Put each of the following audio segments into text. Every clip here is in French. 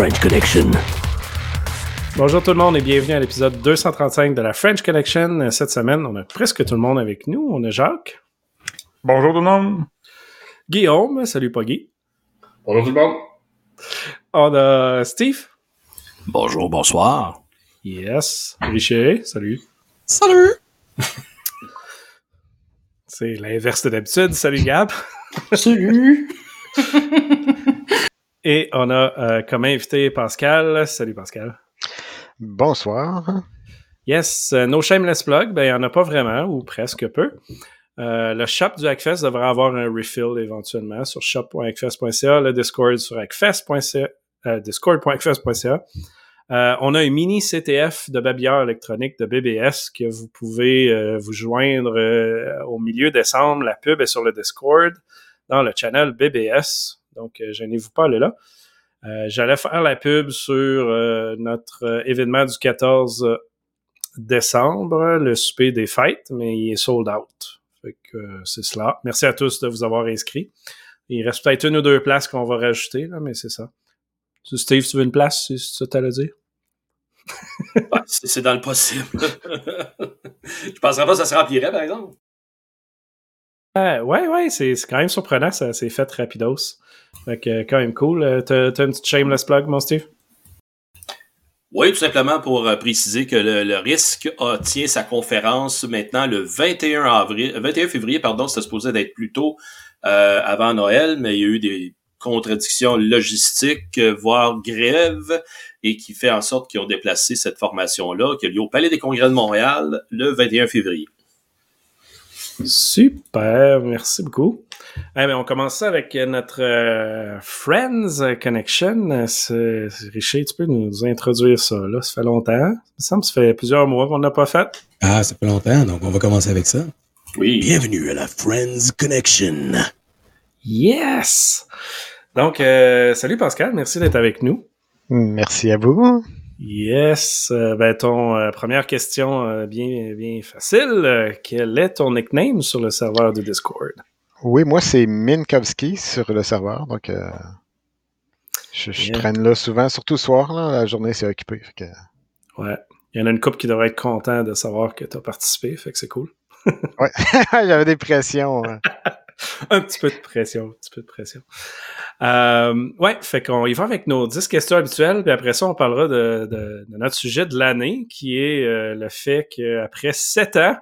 French Connection. Bonjour tout le monde et bienvenue à l'épisode 235 de la French Connection. Cette semaine, on a presque tout le monde avec nous. On a Jacques. Bonjour tout le monde. Guillaume. Salut Poggy. Bonjour tout le monde. On a Steve. Bonjour, bonsoir. Yes. Richer. Salut. Salut. C'est l'inverse de d'habitude. Salut Gab. Salut. Et on a euh, comme invité Pascal. Salut Pascal. Bonsoir. Yes, euh, no shameless plug, ben il n'y en a pas vraiment, ou presque peu. Euh, le shop du Hackfest devrait avoir un refill éventuellement sur shop.hackfest.ca, le Discord sur hackfest.ca, euh, discord.hackfest.ca. Euh, on a un mini CTF de babillard électronique de BBS que vous pouvez vous joindre au milieu décembre. La pub est sur le Discord dans le channel BBS. Donc, euh, gênez-vous pas, elle est là? Euh, J'allais faire la pub sur euh, notre euh, événement du 14 décembre, le souper des fêtes, mais il est sold out. Fait que euh, c'est cela. Merci à tous de vous avoir inscrits. Il reste peut-être une ou deux places qu'on va rajouter, mais c'est ça. Steve, tu veux une place, c'est ça t'as dire? Ouais, c'est dans le possible. Je penserais pas que ça se remplirait, par exemple. Euh, ouais, ouais, c'est c'est quand même surprenant, ça s'est fait rapidos. Fait que quand même cool. Euh, T'as une petite shameless plug, mon Steve? Oui, tout simplement pour euh, préciser que le, le risque a, tient sa conférence maintenant le 21 avril, 21 février, pardon, c'était supposé d'être plus tôt euh, avant Noël, mais il y a eu des contradictions logistiques, voire grève, et qui fait en sorte qu'ils ont déplacé cette formation-là, qui a lieu au Palais des Congrès de Montréal le 21 février. Super, merci beaucoup. Eh bien, on commence ça avec notre euh, Friends Connection. C'est- Richer, tu peux nous introduire ça, là? Ça fait longtemps. Il me semble que ça fait plusieurs mois qu'on n'a pas fait. Ah, ça fait longtemps, donc on va commencer avec ça. Oui. Bienvenue à la Friends Connection. Yes! Donc, euh, salut Pascal, merci d'être avec nous. Merci à vous. Yes. Euh, ben, ton euh, première question euh, bien, bien facile. Quel est ton nickname sur le serveur de Discord? Oui, moi, c'est Minkowski sur le serveur. Donc, je, je Yeah. traîne là souvent, surtout le soir. Là, la journée, c'est occupé. que- Ouais. Il y en a une couple qui devrait être content de savoir que tu as participé, fait que c'est cool. Ouais, j'avais des pressions. hein. un petit peu de pression, un petit peu de pression. Euh, ouais, fait qu'on y va avec nos 10 questions habituelles, puis après ça, on parlera de, de- de notre sujet de l'année, qui est euh, le fait qu'après 7 ans,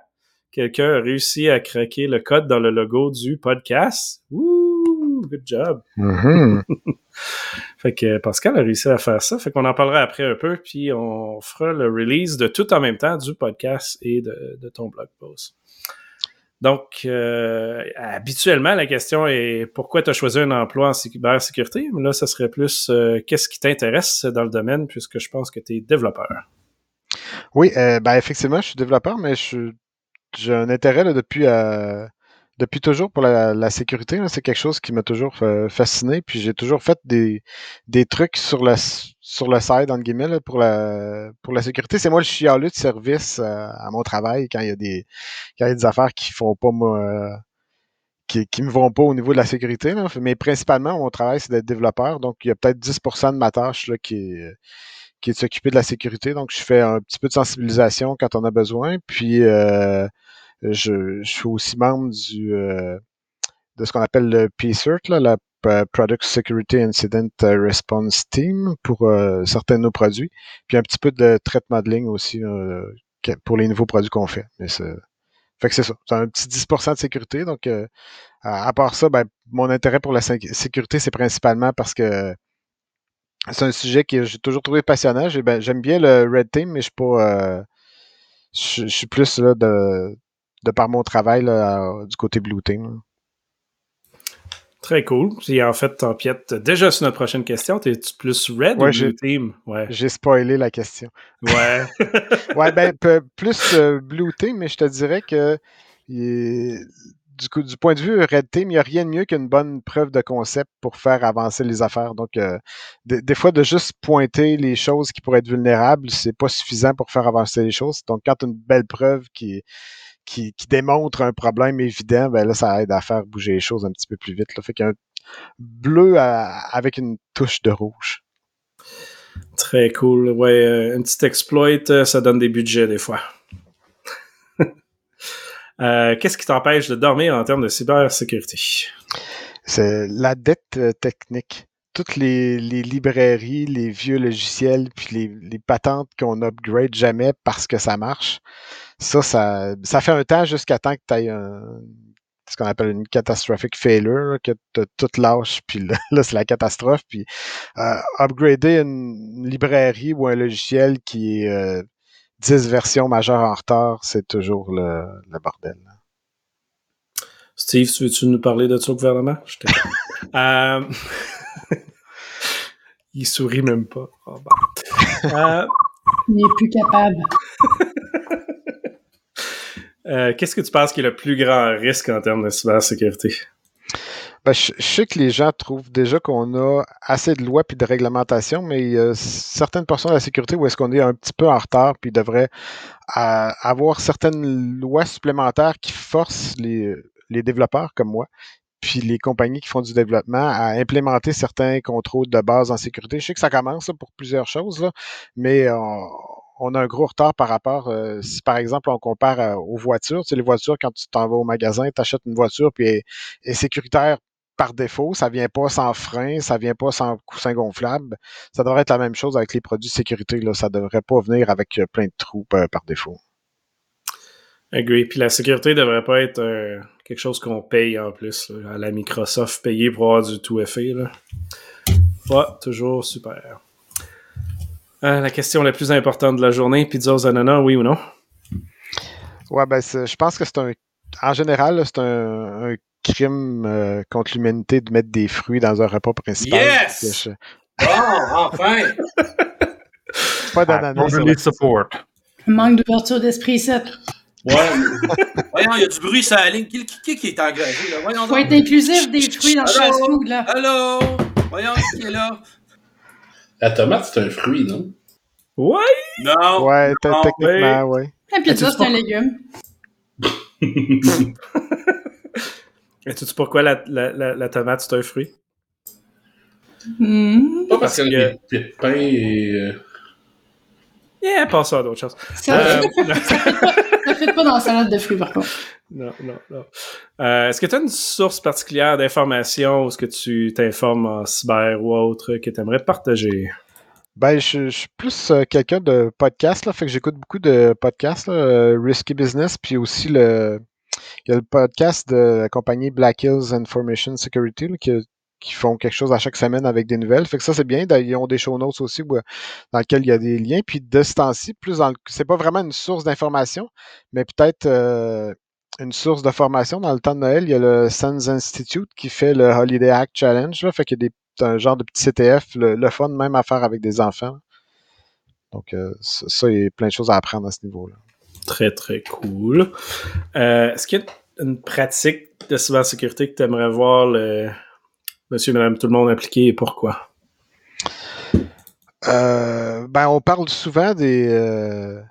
quelqu'un a réussi à craquer le code dans le logo du podcast. Wouh! Good job! Mhm. Fait que Pascal a réussi à faire ça. Fait qu'on en parlera après un peu, puis on fera le release de tout en même temps du podcast et de, de ton blog post. Donc, euh, habituellement, la question est pourquoi tu as choisi un emploi en cybersécurité? Mais là, ça serait plus euh, qu'est-ce qui t'intéresse dans le domaine, puisque je pense que tu es développeur. Oui, euh, ben, effectivement, je suis développeur, mais j'ai un intérêt là, depuis, euh, depuis toujours pour la, la sécurité. C'est quelque chose qui m'a toujours fa- fasciné. Puis j'ai toujours fait des, des trucs sur s- sur le side, entre guillemets, là, pour, la, pour la sécurité. C'est moi le chialeux de service euh, à mon travail quand il y a des, quand il y a des affaires qui font pas moi, euh, qui, qui me vont pas au niveau de la sécurité. Là. Mais principalement, mon travail, c'est d'être développeur. Donc, il y a peut-être 10% de ma tâche là, qui est qui est de s'occuper de la sécurité. Donc, je fais un petit peu de sensibilisation quand on a besoin. Puis, euh, je, suis aussi membre du euh, de ce qu'on appelle le PCERT, la P- Product Security Incident Response Team pour euh, certains de nos produits. Puis un petit peu de threat modeling aussi euh, que- pour les nouveaux produits qu'on fait. Mais fait que c'est ça. C'est un petit 10% de sécurité. Donc, euh, à, part ça, ben, mon intérêt pour la sé- sécurité, c'est principalement parce que c'est un sujet que j'ai toujours trouvé passionnant. Ben, J'aime bien le Red Team, mais je suis pas. euh, je suis plus là, de, de par mon travail là, du côté Blue Team. là. Très cool. Et en fait, t'empiètes déjà sur notre prochaine question. T'es-tu plus red Ouais, ou blue team? Ouais. J'ai spoilé la question. Ouais. Ouais, ben, plus euh, Blue Team, mais je te dirais que est- du, coup, du point de vue Red Team, il n'y a rien de mieux qu'une bonne preuve de concept pour faire avancer les affaires. Donc, euh, des, des fois, de juste pointer les choses qui pourraient être vulnérables, c'est pas suffisant pour faire avancer les choses. Donc, quand tu as une belle preuve qui, qui, qui démontre un problème évident, ben là, ça aide à faire bouger les choses un petit peu plus vite. Là. Fait qu'un bleu à- avec une touche de rouge. Très cool. Ouais, euh, un petit exploit, euh, ça donne des budgets des fois. Euh, Qu'est-ce qui t'empêche de dormir en termes de cybersécurité? C'est la dette technique. Toutes les, les librairies, les vieux logiciels, puis les, les patentes qu'on upgrade jamais parce que ça marche, ça, ça, ça fait un temps jusqu'à temps que tu aies un, ce qu'on appelle une catastrophic failure, là, que tu tout lâche, puis là, là, c'est la catastrophe. Puis euh, upgrader une librairie ou un logiciel qui est euh, 10 versions majeures en retard, c'est toujours le, le bordel. là. Steve, tu veux-tu nous parler de ça au gouvernement? Je t'ai- Euh, Il sourit même pas. Oh, bon. Euh, Il n'est plus capable. Euh, Qu'est-ce que tu penses qui est le plus grand risque en termes de cybersécurité? Ben, je, sais que les gens trouvent déjà qu'on a assez de lois puis de réglementations, mais il y a certaines portions de la sécurité où est-ce qu'on est un petit peu en retard, puis devrait euh, avoir certaines lois supplémentaires qui forcent les, développeurs comme moi, puis les compagnies qui font du développement à implémenter certains contrôles de base en sécurité. Je sais que ça commence pour plusieurs choses, là, mais on, on a un gros retard par rapport, euh, si par exemple on compare euh, aux voitures, tu les voitures, quand tu t'en vas au magasin, tu achètes une voiture, puis est- sécuritaire par défaut, ça vient pas sans frein, ça vient pas sans coussin gonflable. Ça devrait être la même chose avec les produits de sécurité. Là. Ça devrait pas venir avec euh, plein de trous par défaut. Agree. Puis la sécurité devrait pas être quelque chose qu'on paye en plus. à la Microsoft, payer pour avoir du tout effet. Là. Pas toujours super. Euh, la question la plus importante de la journée, pizza aux ananas, oui ou non? Ouais, ben c'est- je pense que c'est un. En général, c'est un, un crime euh, contre l'humanité de mettre des fruits dans un repas principal. Yes! Bon, enfin! Pas I d'ananas. la- support. Un manque d'ouverture d'esprit ici. Ouais. Voyons, il y a du bruit sur la ligne. Qui, qui, qui est engagé, là? Voyons Faut donc. être inclusif des fruits dans le Allô? fast-food, là. Allô? Voyons qui est là? La tomate, c'est un fruit, non? Ouais! Non. Ouais, te- techniquement, ouais. La pizza, tu c'est un légume. Et tu sais pourquoi la, la, la, la tomate, c'est un fruit? Hmm. Pas parce Parce qu'elle a des pépins et. Yeah, passe à d'autres choses. Ça, Euh, ça fait pas dans la salade de fruits, par contre. non, non, non. Euh, est-ce que tu as une source particulière d'information ou est-ce que tu t'informes en cyber ou autre que tu aimerais partager? Ben, je, je suis plus euh, quelqu'un de podcast, là, fait que j'écoute beaucoup de podcasts, là, euh, Risky Business, puis aussi le, il y a le podcast de la compagnie Black Hills Information Security là, qui, qui font quelque chose à chaque semaine avec des nouvelles. Fait que ça, c'est bien. Ils ont des show notes aussi euh, dans lesquels il y a des liens. Puis de ce temps-ci, plus dans le, c'est pas vraiment une source d'information, mais peut-être euh, une source de formation. Dans le temps de Noël, il y a le Sands Institute qui fait le Holiday Hack Challenge. Là, fait qu'il y a un genre de petit CTF, le, fun même à faire avec des enfants. Donc, euh, ça, il y a plein de choses à apprendre à ce niveau-là. Très, très cool. Est-ce qu'il y a une pratique de cybersécurité que tu aimerais voir monsieur, madame, tout le monde appliquer et pourquoi? Euh, ben, on parle souvent des, euh,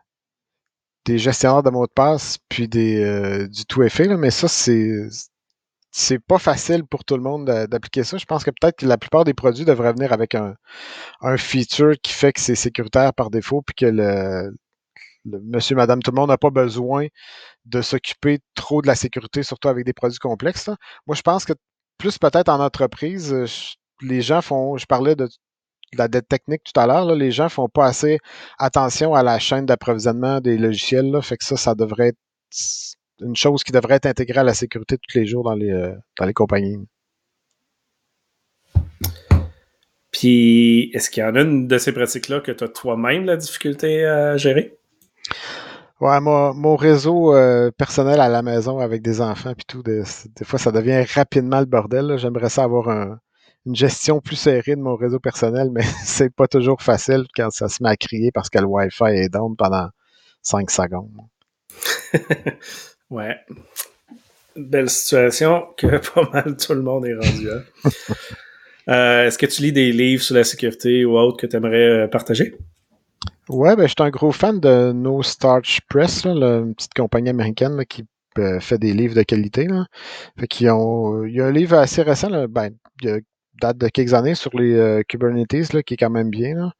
des gestionnaires de mots de passe puis des, euh, du tout effet, mais ça, c'est c'est pas facile pour tout le monde d'a- d'appliquer ça. Je pense que peut-être que la plupart des produits devraient venir avec un, feature qui fait que c'est sécuritaire par défaut, puis que le, monsieur, madame, tout le monde n'a pas besoin de s'occuper trop de la sécurité, surtout avec des produits complexes. Moi, je pense que plus peut-être en entreprise, euh, les gens font, je parlais de, la dette technique tout à l'heure, les gens font pas assez attention à la chaîne d'approvisionnement des logiciels. Fait que ça, ça devrait être une chose qui devrait être intégrée à la sécurité tous les jours dans les, euh, dans les compagnies. Puis, est-ce qu'il y en a une de ces pratiques-là que tu as toi-même la difficulté à gérer? Ouais, mon réseau euh, personnel à la maison avec des enfants puis tout, des, des fois, ça devient rapidement le bordel. J'aimerais ça avoir un- une gestion plus serrée de mon réseau personnel, mais c'est pas toujours facile quand ça se met à crier parce que le Wi-Fi est down pendant 5 secondes. Ouais. Belle situation que pas mal tout le monde est rendu à. Euh, est-ce que tu lis des livres sur la sécurité ou autre que tu aimerais partager? Ouais, ben, je suis un gros fan de No Starch Press, là, une petite compagnie américaine là, qui euh, fait des livres de qualité. Fait qu'ils ont, il y a un livre assez récent, ben, il date de quelques années sur les euh, Kubernetes, qui est quand même bien.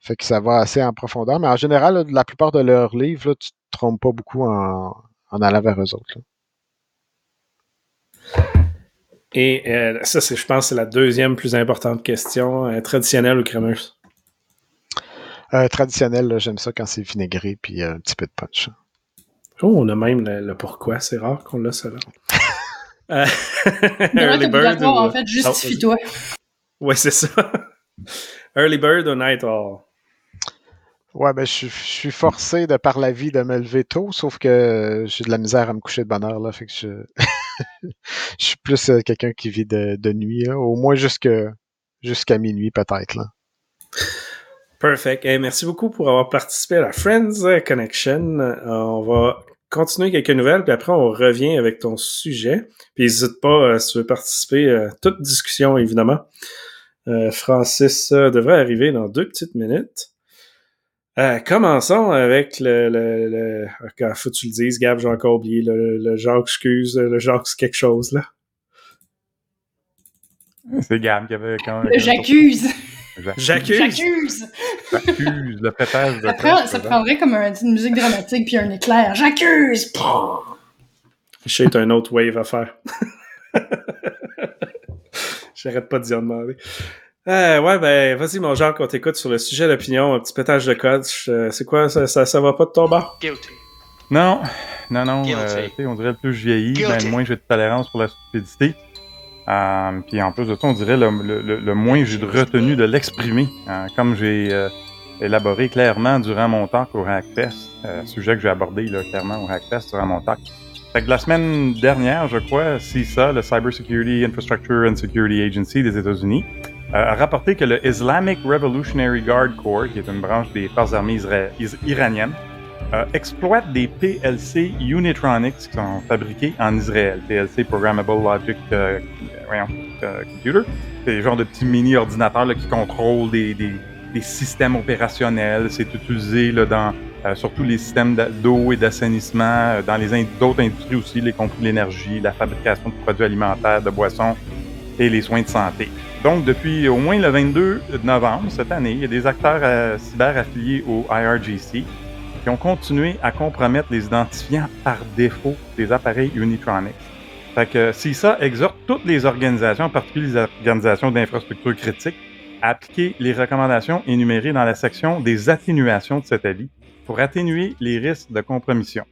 Fait que ça va assez en profondeur. Mais en général, la plupart de leurs livres, tu te trompes pas beaucoup en, allant vers eux autres. Et euh, ça, je pense, c'est la deuxième plus importante question. euh, traditionnelle ou crémeuse? Euh, traditionnel, là, j'aime ça quand c'est vinaigré puis euh, un petit peu de punch. Oh, on a même le, le pourquoi. C'est rare qu'on l'a, ça là. Euh, Early Bird ou... en fait, justifie-toi. Ouais, c'est ça. Early Bird ou Night Owl? Ouais, ben je suis- je suis forcé de par la vie de me lever tôt, sauf que j'ai de la misère à me coucher de bonne heure, là. Fait que je, je suis plus quelqu'un qui vit de, de nuit, là, au moins jusque jusqu'à minuit peut-être. Perfect. Eh, merci beaucoup pour avoir participé à la Friends Connection. Euh, on va continuer quelques nouvelles, puis après, on revient avec ton sujet. Puis n'hésite pas, euh, si tu veux participer, euh, toute discussion, évidemment. Euh, Francis euh, devrait arriver dans deux petites minutes. Euh, commençons avec le... le, le... Ah, faut que tu le dises, Gab, j'ai encore oublié. Le, le Jacques excuse, le Jacques quelque chose, là. C'est Gab qui avait quand même. J'accuse. J'accuse. J'accuse. J'accuse le pétage de Ça, prend- ça là. prendrait comme un- une musique dramatique puis un éclair. J'accuse. Je sais, t'as un autre wave à faire. J'arrête pas d'y en demander. Euh, ouais, ben, vas-y, mon Jacques, on t'écoute sur le sujet d'opinion, un petit pétage de code. Je- C'est quoi, ça, ça, ça va pas de ton bord? Guilty. Non, non, non. Guilty. euh, on dirait le plus je vieillis, ben, moins j'ai de tolérance pour la stupidité. Euh, puis en plus de ça, on dirait le, le- le- moins j'ai de retenue de l'exprimer. Euh, comme j'ai euh, élaboré clairement durant mon talk au Hackfest, euh, sujet que j'ai abordé là, clairement au Hackfest durant mon talk. Fait que la semaine dernière, je crois, CISA, le Cybersecurity Infrastructure and Security Agency des États-Unis, euh, a rapporté que le Islamic Revolutionary Guard Corps, qui est une branche des forces armées iraniennes, euh, exploite des PLC Unitronics qui sont fabriqués en Israël. PLC Programmable Logic euh, euh, Computer. C'est le genre de petits mini-ordinateurs qui contrôlent des, des- systèmes opérationnels. C'est utilisé là, dans surtout les systèmes d'eau et d'assainissement, dans les in- d'autres industries aussi, y compris l'énergie, la fabrication de produits alimentaires, de boissons et les soins de santé. Donc, depuis au moins le 22 novembre cette année, il y a des acteurs cyber affiliés au IRGC qui ont continué à compromettre les identifiants par défaut des appareils Unitronics. Fait que CISA exhorte toutes les organisations, en particulier les organisations d'infrastructures critiques, à appliquer les recommandations énumérées dans la section des atténuations de cet avis pour atténuer les risques de compromission.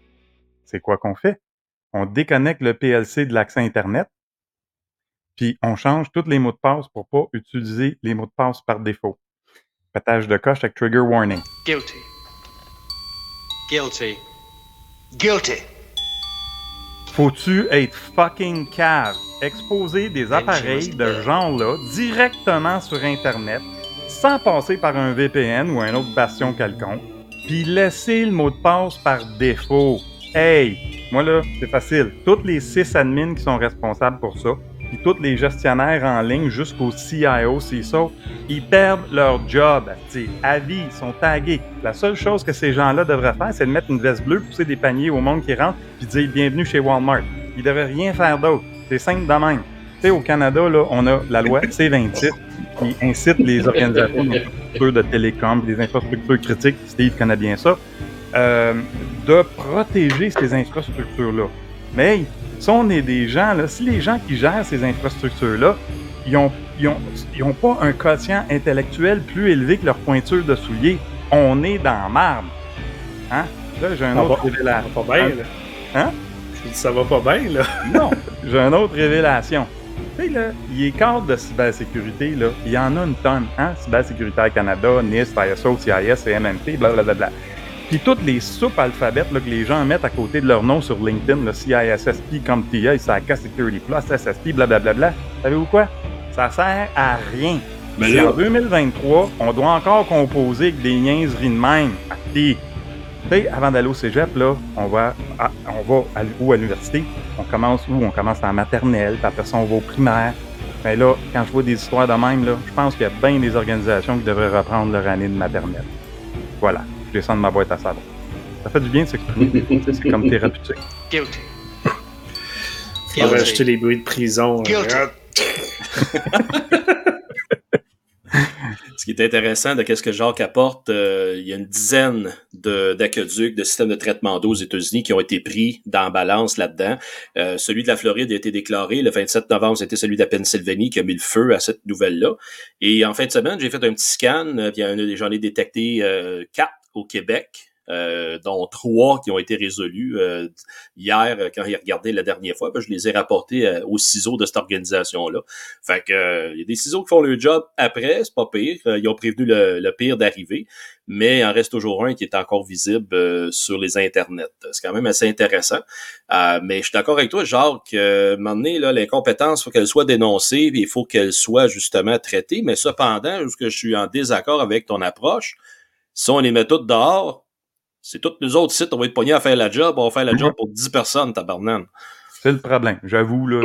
C'est quoi qu'on fait? On déconnecte le PLC de l'accès Internet, puis on change tous les mots de passe pour pas utiliser les mots de passe par défaut. Pétage de coche avec trigger warning. Guilty. Guilty. Guilty. Faut-tu être fucking cave? Exposer des appareils de genre-là directement sur Internet, sans passer par un VPN ou un autre bastion quelconque, puis laisser le mot de passe par défaut? Hey! Moi là, c'est facile. Toutes les six admins qui sont responsables pour ça, puis tous les gestionnaires en ligne jusqu'au CIO, CISO, ils perdent leur job. T'sais, à vie, ils sont tagués. La seule chose que ces gens-là devraient faire, c'est de mettre une veste bleue, pousser des paniers au monde qui rentre, puis dire bienvenue chez Walmart. Ils devraient rien faire d'autre. C'est simple de même. Tu sais, au Canada, là, on a la loi C-26 qui incite les organisations de télécom, des infrastructures critiques, Steve connaît bien ça, euh, de protéger ces infrastructures-là. Mais si on est des gens, là, si les gens qui gèrent ces infrastructures-là, ils ont, ils, ont, ils ont pas un quotient intellectuel plus élevé que leur pointure de soulier, on est dans marbre. Hein? Là, j'ai un Ça autre révélation. Ça va pas bien, là. Hein? Je dis, ça va pas bien, là. Non, j'ai une autre révélation. Tu sais, là, les cadres de cybersécurité, là, il y en a une tonne. Hein? Cybersécuritaire Canada, NIST, ISO, CIS, CMMT, blablabla. Puis toutes les soupes alphabètes là, que les gens mettent à côté de leur nom sur LinkedIn, le CISSP, CompTIA, SACA Security Plus, SSP, blablabla, savez-vous quoi? Ça sert à rien. Mais Si là- en 2023, on doit encore composer avec des niaiseries de même. Puis, tu sais, avant d'aller au cégep, là, on va à, on va à, où? À l'université? On commence où? On commence en maternelle, puis après ça, on va au primaire. Mais là, quand je vois des histoires de même, là, je pense qu'il y a bien des organisations qui devraient reprendre leur année de maternelle. Voilà, descends de ma boîte à savon. Ça fait du bien de s'exprimer. C'est comme thérapeutique. Guilty. On va acheter les bruits de prison. Guilty. Euh, Ce qui est intéressant de ce que Jacques apporte, euh, il y a une dizaine de- d'aqueducs, de, systèmes de traitement d'eau aux États-Unis qui ont été pris dans balance là-dedans. Euh, celui de la Floride a été déclaré. Le 27 novembre, c'était celui de la Pennsylvanie qui a mis le feu à cette nouvelle-là. Et en fin de semaine, j'ai fait un petit scan, euh, puis il y en a- j'en ai détecté euh, quatre au Québec. euh, dont trois qui ont été résolus euh, hier euh, quand j'ai regardé la dernière fois, puis je les ai rapportés euh, aux ciseaux de cette organisation-là. Fait que euh, il y a des ciseaux qui font le job après, c'est pas pire. Ils ont prévenu le, pire d'arriver, mais il en reste toujours un qui est encore visible sur les internets. C'est quand même assez intéressant. Mais je suis d'accord avec toi, Jacques. Moment donné, là, l'incompétence, faut qu'elle soit dénoncée, il faut qu'elle soit justement traitée. Mais cependant, que je suis en désaccord avec ton approche, si on les met toutes dehors, c'est tous nous autres sites, on va être pognés à faire la job, on va faire la job pour 10 personnes, tabarnane. C'est le problème. J'avoue, là,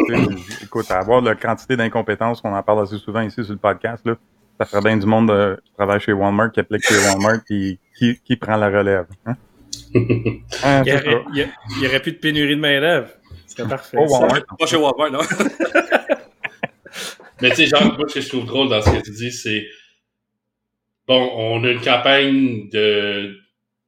écoute, à avoir la quantité d'incompétences qu'on en parle assez souvent ici sur le podcast, là, ça ferait bien du monde euh, qui travaille chez Walmart, qui applique chez Walmart, qui, qui, qui prend la relève. Hein? Hein, Il y, aurait, ça. il y a- il y aurait plus de pénurie de main-d'œuvre. C'est parfait. Oh, ça. Walmart. Pas chez Walmart, non? Mais tu sais, Jacques, moi, ce que je trouve drôle dans ce que tu dis, c'est bon, on a une campagne de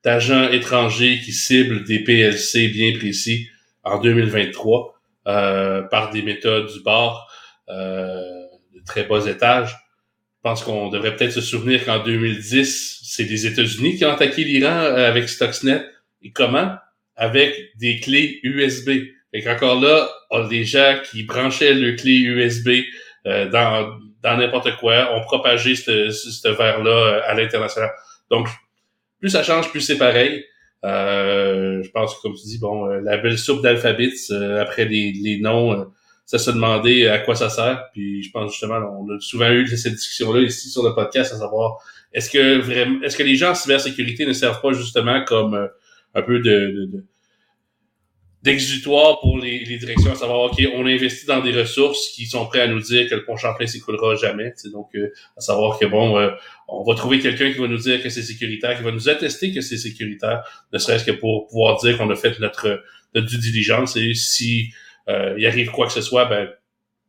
d'agents étrangers qui ciblent des PLC bien précis en 2023 euh, par des méthodes du bord euh, de très bas étage. Je pense qu'on devrait peut-être se souvenir qu'en 2010, c'est les États-Unis qui ont attaqué l'Iran euh, avec Stuxnet. Et comment? Avec des clés USB. Et qu'encore là, on a des gens qui branchaient le clé USB euh, dans dans n'importe quoi, ont propagé ce verre-là euh, à l'international. Donc, plus ça change, plus c'est pareil. Euh, je pense que, comme tu dis, bon, euh, la belle soupe d'alphabet, euh, après les, les noms, euh, ça se demandait à quoi ça sert. Puis je pense justement, on a souvent eu cette discussion-là ici sur le podcast, à savoir est-ce que vraiment, est-ce que les gens en cybersécurité ne servent pas justement comme euh, un peu de, de- de- d'exutoire pour les, les directions, à savoir, OK, on investit dans des ressources qui sont prêts à nous dire que le pont Champlain s'écoulera jamais. tu sais. Donc, euh, à savoir que, bon, euh, on va trouver quelqu'un qui va nous dire que c'est sécuritaire, qui va nous attester que c'est sécuritaire, ne serait-ce que pour pouvoir dire qu'on a fait notre, notre due diligence. Et si euh, il arrive quoi que ce soit, ben,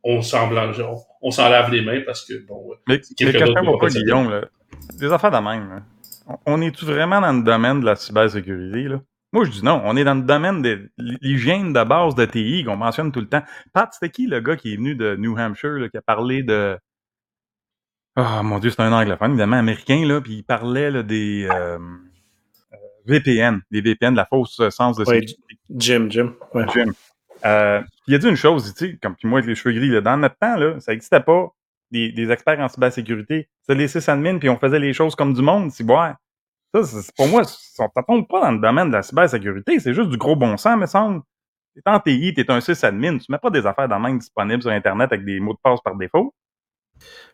on s'en blanche- on, on s'en lave les mains parce que, bon, euh, Mais, quelqu'un mais quelqu'un va pas, Guillaume, là. Des affaires de même, là. On- On est-tu vraiment dans le domaine de la cybersécurité, là? Moi, je dis non. On est dans le domaine de l'hygiène de base de TI qu'on mentionne tout le temps. Pat, c'était qui le gars qui est venu de New Hampshire, là, qui a parlé de... Ah, mon Dieu, c'est un anglophone, évidemment, américain, là, puis il parlait là, des euh, euh, VPN, des VPN, de la fausse sens de Ouais, sécurité. Jim, Jim. Ouais. Jim. Euh, il a dit une chose, tu sais, comme puis moi avec les cheveux gris, là, dans notre temps, là, ça n'existait pas des, des experts en cybersécurité. C'était les sysadmins, puis on faisait les choses comme du monde, c'est ouais. Ça, c'est- pour moi, ça ne tombe pas dans le domaine de la cybersécurité, c'est juste du gros bon sens, me semble. T'es en TI, t'es un sysadmin, tu mets pas des affaires dans la main disponibles sur Internet avec des mots de passe par défaut.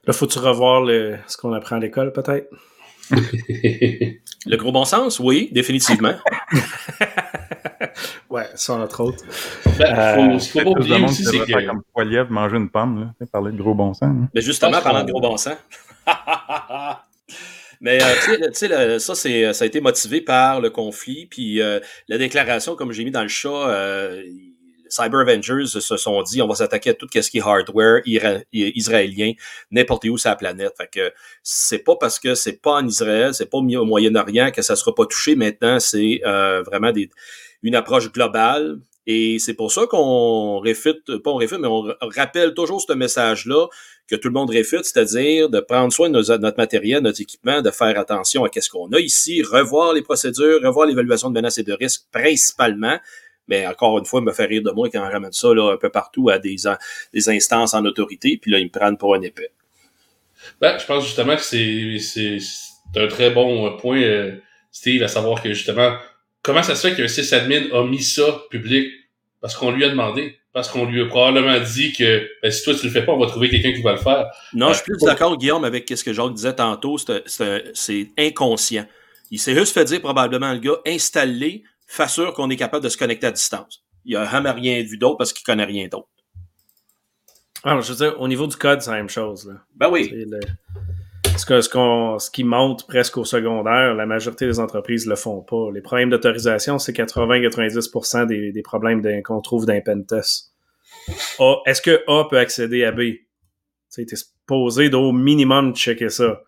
Là, faut-tu revoir le- ce qu'on apprend à l'école, peut-être? Le gros bon sens, oui, définitivement. ouais, ça, entre autres. Ben, faut, qu'il faut pas oublier monde aussi, c'est faire que comme manger une pomme, là, parler de gros bon sens. hein. Mais justement, pense parlant de gros bon sens. Mais euh, tu sais, ça, c'est, ça a été motivé par le conflit, puis euh, la déclaration, comme j'ai mis dans le chat, euh, Cyber Avengers se sont dit on va s'attaquer à tout ce qui est hardware israélien, n'importe où sur la planète. Fait que c'est pas parce que c'est pas en Israël, c'est pas au Moyen-Orient que ça sera pas touché. Maintenant, c'est euh, vraiment des, une approche globale. Et c'est pour ça qu'on réfute, pas on réfute, mais on rappelle toujours ce message-là que tout le monde réfute, c'est-à-dire de prendre soin de notre matériel, notre équipement, de faire attention à ce qu'on a ici, revoir les procédures, revoir l'évaluation de menaces et de risques principalement. Mais encore une fois, il me fait rire de moi quand on ramène ça là, un peu partout à des, instances en autorité, puis là, ils me prennent pour un épais. Ben, je pense justement que c'est un très bon point, euh, Steve, à savoir que justement, comment ça se fait qu'un sysadmin a mis ça public? Parce qu'on lui a demandé. Parce qu'on lui a probablement dit que ben, si toi tu le fais pas, on va trouver quelqu'un qui va le faire. Non, je suis plus d'accord, Guillaume, avec ce que Jacques disait tantôt. C'est- inconscient. Il s'est juste fait dire, probablement, le gars, installé, fait sûr qu'on est capable de se connecter à distance. Il a jamais rien vu d'autre parce qu'il connaît rien d'autre. Ah, je veux dire, au niveau du code, c'est la même chose. Là. Ben oui. Le- ce, que- ce, ce qui monte presque au secondaire, la majorité des entreprises le font pas. Les problèmes d'autorisation, c'est 80-90% des, des problèmes qu'on trouve dans pentest. Est-ce que A peut accéder à B? Tu es supposé d'au minimum checker ça.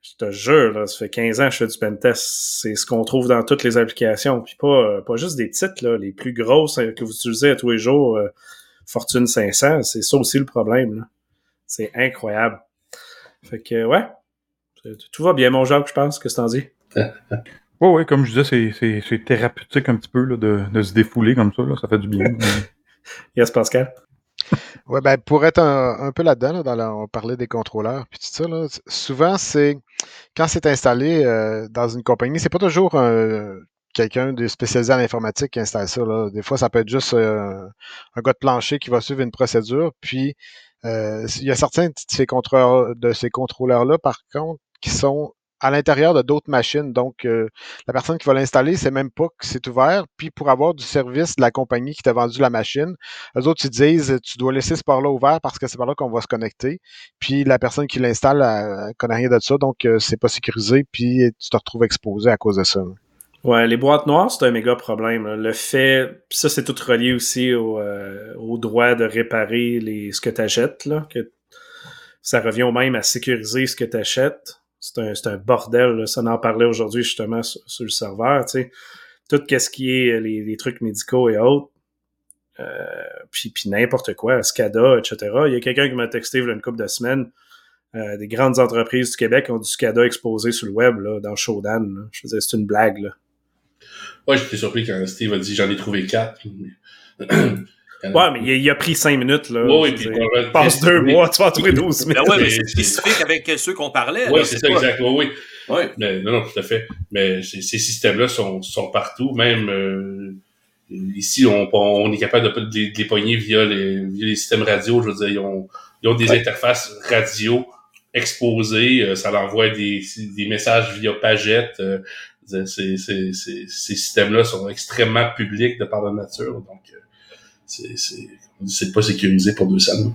Je te jure, là, ça fait 15 ans que je fais du pentest. C'est ce qu'on trouve dans toutes les applications. Puis pas, euh, pas juste des petites, là, les plus grosses euh, que vous utilisez à tous les jours, euh, Fortune 500, c'est ça aussi le problème. C'est incroyable. Fait que, ouais, tout va bien, mon Jacques, je pense. Qu'est-ce que t'en dis? Oui, oui, comme je disais, c'est- c'est c'est thérapeutique un petit peu là, de, de se défouler comme ça. Là, ça fait du bien. Yes, Pascal. Ouais, ben, pour être un, un peu là-dedans, là, dans la- on parlait des contrôleurs, puis tout ça, là, souvent, c'est quand c'est installé euh, dans une compagnie, c'est pas toujours un- quelqu'un de spécialisé en informatique qui installe ça. Là. Des fois, ça peut être juste euh, un gars de plancher qui va suivre une procédure, puis euh, il y a certains de ces contrôleurs-là, par contre, qui sont à l'intérieur de d'autres machines. Donc, euh, la personne qui va l'installer, c'est même pas que c'est ouvert. Puis, pour avoir du service de la compagnie qui t'a vendu la machine, eux autres, ils disent, tu dois laisser ce port-là ouvert parce que c'est par là qu'on va se connecter. Puis, la personne qui l'installe, elle connaît rien de ça, donc euh, c'est pas sécurisé, puis tu te retrouves exposé à cause de ça. Ouais, les boîtes noires, c'est un méga problème. Le fait, ça, c'est tout relié aussi au, euh, au droit de réparer les, ce que tu achètes. Là, que ça revient au même à sécuriser ce que tu achètes. C'est un, un bordel. Là. Ça en parlait aujourd'hui justement sur, le serveur. Tout ce qui est les, les trucs médicaux et autres. Euh, puis, puis n'importe quoi, SCADA, etc. Il y a quelqu'un qui m'a texté il y a une couple de semaines. euh, des grandes entreprises du Québec ont du SCADA exposé sur le web, là, dans Shodan. Je faisais, c'est une blague. Là. Ouais, j'étais surpris quand Steve a dit j'en ai trouvé quatre. Ouais, mais il a, il a pris cinq minutes, là. Ouais, puis passe deux mois, tu vas en trouver 12 Ben minutes. ouais, mais c'est spécifique avec ceux qu'on parlait. Oui, c'est ça, pas- exact. Oui, oui. Ouais. Mais, non, non, tout à fait. Mais ces, ces systèmes-là sont, sont partout. Même euh, ici, on, on est capable de, de les- de les pogner via les, via les systèmes radio. Je veux dire, ils ont, ils ont des interfaces radio exposées. euh, ça leur envoie des, des messages via pagette. euh, ces systèmes-là sont extrêmement publics de par la nature. Donc, euh, c'est c'est- c'est pas sécurisé pour deux salles.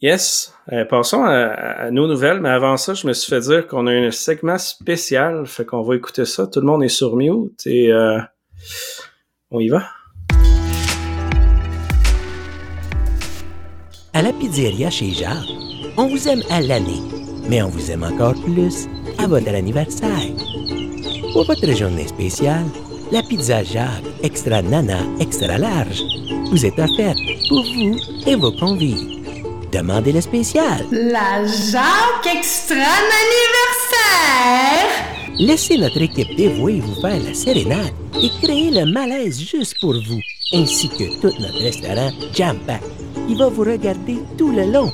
Yes. Euh, passons à, à nos nouvelles, mais avant ça, je me suis fait dire qu'on a un segment spécial, fait qu'on va écouter ça. Tout le monde est sur mute et euh, on y va. À la pizzeria chez Jacques, on vous aime à l'année, mais on vous aime encore plus à votre anniversaire. Pour votre journée spéciale, la pizza Jacques extra nana extra large vous est offerte pour vous et vos convives. Demandez le spécial. La Jacques Extra anniversaire! Laissez notre équipe dévouée vous faire la sérénade et créer le malaise juste pour vous, ainsi que tout notre restaurant Jam Pack. Il va vous regarder tout le long.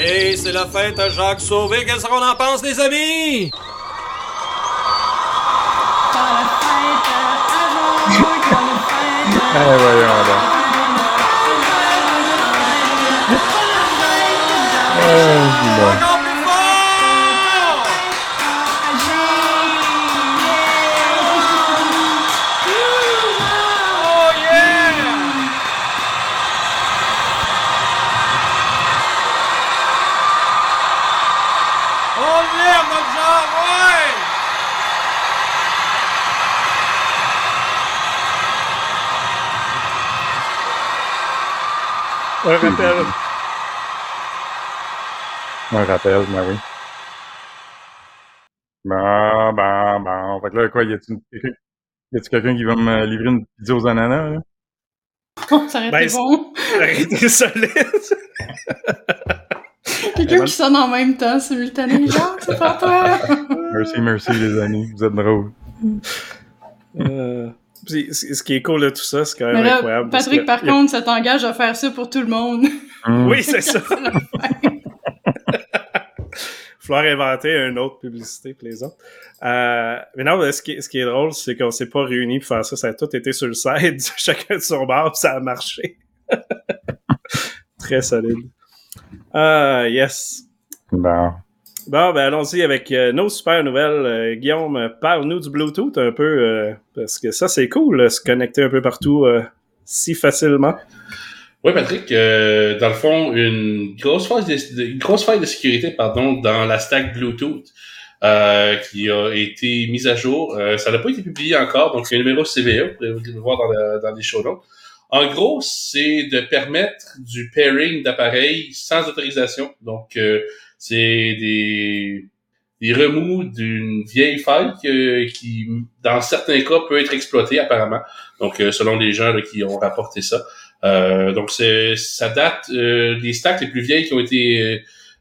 Hey, c'est la fête à Jacques Sauvé. Qu'est-ce qu'on en pense, les amis? Un rappel. Un rappel, ben oui. Bon, bon, bon. Fait que là, quoi, y a-tu une- quelqu'un y a-tu quelqu'un qui va me livrer une pizza aux ananas, là? Oh, ça aurait Ben, été bon? Arrêtez solide. Quelqu'un qui sonne en même temps, simultané. Jacques, c'est pas toi! Merci, merci, les amis. Vous êtes drôles. Euh, ce qui est cool de tout ça, c'est quand même là, incroyable. Patrick, que- par contre, ça t'engage à faire ça pour tout le monde. Hum. Oui, c'est ça. falloir inventer une autre publicité que les autres. Euh, mais non, ce qui, ce qui est drôle, c'est qu'on s'est pas réunis pour faire ça. Ça a tout été sur le site, chacun de son bar, ça a marché. Très solide. Ah, yes. Bon. Bon, ben allons-y avec euh, nos super nouvelles. Euh, Guillaume, parle-nous du Bluetooth un peu, euh, parce que ça, c'est cool, se connecter un peu partout si facilement. Oui, Patrick, dans le fond, une grosse faille de, faille de sécurité, pardon, dans la stack Bluetooth qui a été mise à jour. Ça n'a pas été publié encore, donc il y un numéro CVE, vous pouvez le voir dans, les show notes. En gros, c'est de permettre du pairing d'appareils sans autorisation. Donc, c'est des, des remous d'une vieille faille que- qui, dans certains cas, peut être exploitée apparemment. Donc, euh, selon les gens là, qui ont rapporté ça. Euh, donc, ça date, euh, les stacks les plus vieilles qui ont été euh,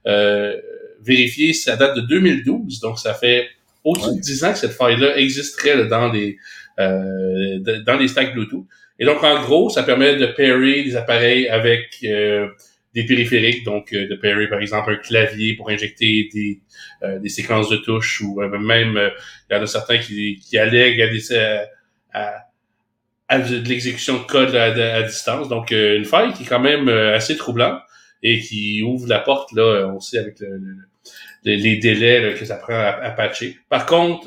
euh, vérifiées, ça date de 2012. Donc, ça fait au-dessus de 10 ans que cette faille-là existerait là, dans les euh, dans les stacks Bluetooth. Et donc, en gros, ça permet de pairer des appareils avec des périphériques, donc euh, de pairer, par exemple, un clavier pour injecter des, euh, des séquences de touches ou euh, même, euh, il y en a certains qui, qui allèguent à, des, à, à- de l'exécution de code à, à distance. Donc, euh, une faille qui est quand même assez troublante et qui ouvre la porte, là, sait, avec le- le- le- les délais là, que ça prend à, patcher. Par contre,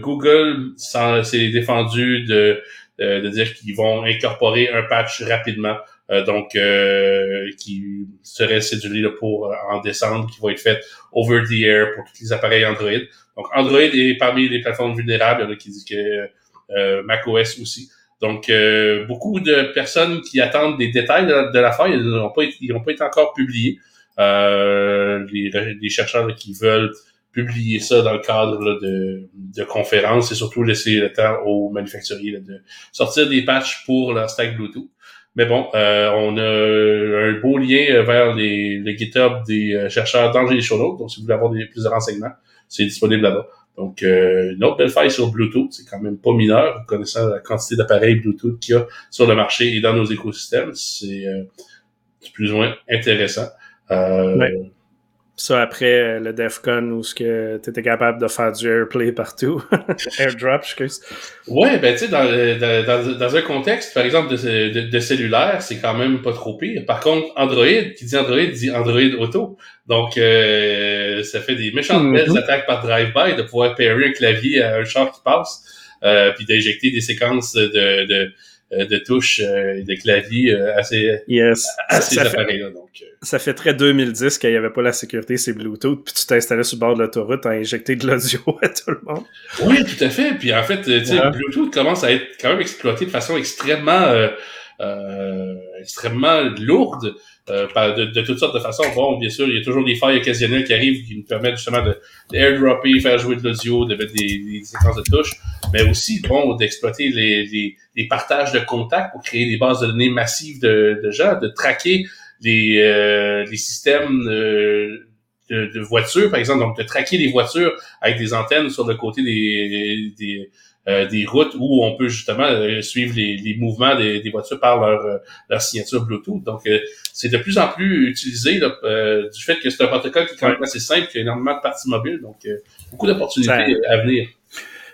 Google s'est défendu de, de dire qu'ils vont incorporer un patch rapidement, donc euh, qui serait cédulé pour euh, en décembre, qui va être fait over the air pour tous les appareils Android. Donc Android est parmi les plateformes vulnérables, il y en a qui disent que euh, macOS aussi. Donc euh, beaucoup de personnes qui attendent des détails de, de l'affaire, ils n'ont pas, ils pas été encore publiés. Euh, les, les chercheurs là, qui veulent publier ça dans le cadre là, de, de conférences et surtout laisser le temps aux manufacturiers là, de sortir des patchs pour leur stack Bluetooth. Mais bon, euh, on a un beau lien vers les, le GitHub des euh, chercheurs dans les show notes. Donc, si vous voulez avoir des, plus de renseignements, c'est disponible là-bas. Donc, euh, une autre belle faille sur Bluetooth, c'est quand même pas mineur, connaissant la quantité d'appareils Bluetooth qu'il y a sur le marché et dans nos écosystèmes. C'est euh, plus ou moins intéressant. Euh, Ouais. Ça, après euh, le DEFCON, où ce que tu étais capable de faire du AirPlay partout. AirDrop, excuse. Ouais, ben tu sais, dans, le- dans, dans, dans un contexte, par exemple, de, de, de cellulaire, c'est quand même pas trop pire. Par contre, Android, qui dit Android, dit Android Auto. Donc, euh, ça fait des méchantes Mhm. belles attaques par drive-by de pouvoir pairer un clavier à un char qui passe, euh, puis d'injecter des séquences de, de, euh, de touches euh, et de claviers euh, assez Yes. à Ça, fait, appareils-là. Donc, euh, ça fait très 2010 qu'il n'y avait pas la sécurité, c'est Bluetooth, puis tu t'installais sur le bord de l'autoroute à injecter de l'audio à tout le monde. Oui, tout à fait. Puis en fait, euh, Ouais. Bluetooth commence à être quand même exploité de façon extrêmement, euh, euh, extrêmement lourde euh, de, de toutes sortes de façons. Bon, bien sûr, il y a toujours des failles occasionnelles qui arrivent qui nous permettent justement de, de airdropper, faire jouer de l'audio, de mettre des, des de touches, mais aussi, bon, d'exploiter les, les, les partages de contacts pour créer des bases de données massives de, de gens, de traquer les, euh, les systèmes euh, de, de voitures, par exemple, donc de traquer les voitures avec des antennes sur le côté des, des, euh, des routes où on peut justement euh, suivre les, les mouvements des, des voitures par leur, euh, leur signature Bluetooth. Donc, euh, c'est de plus en plus utilisé là, euh, du fait que c'est un protocole qui est quand même assez simple, qui a énormément de parties mobiles, donc euh, beaucoup d'opportunités à venir.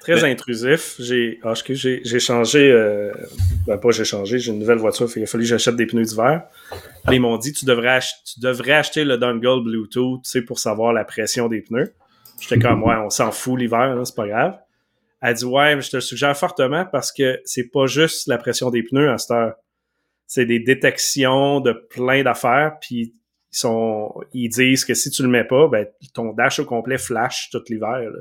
Très Mais- intrusif. J'ai ah, j'ai j'ai changé, euh, ben pas j'ai changé, j'ai une nouvelle voiture, fait qu'il a fallu que j'achète des pneus d'hiver. Ils m'ont dit tu devrais, ach- tu devrais acheter le dongle Bluetooth, tu sais, pour savoir la pression des pneus. J'étais comme ouais, on s'en fout l'hiver, là, c'est pas grave. Elle dit ouais, mais je te le suggère fortement parce que c'est pas juste la pression des pneus à cette heure. C'est des détections de plein d'affaires, puis ils sont ils disent que si tu le mets pas, ben ton dash au complet flash tout l'hiver. là.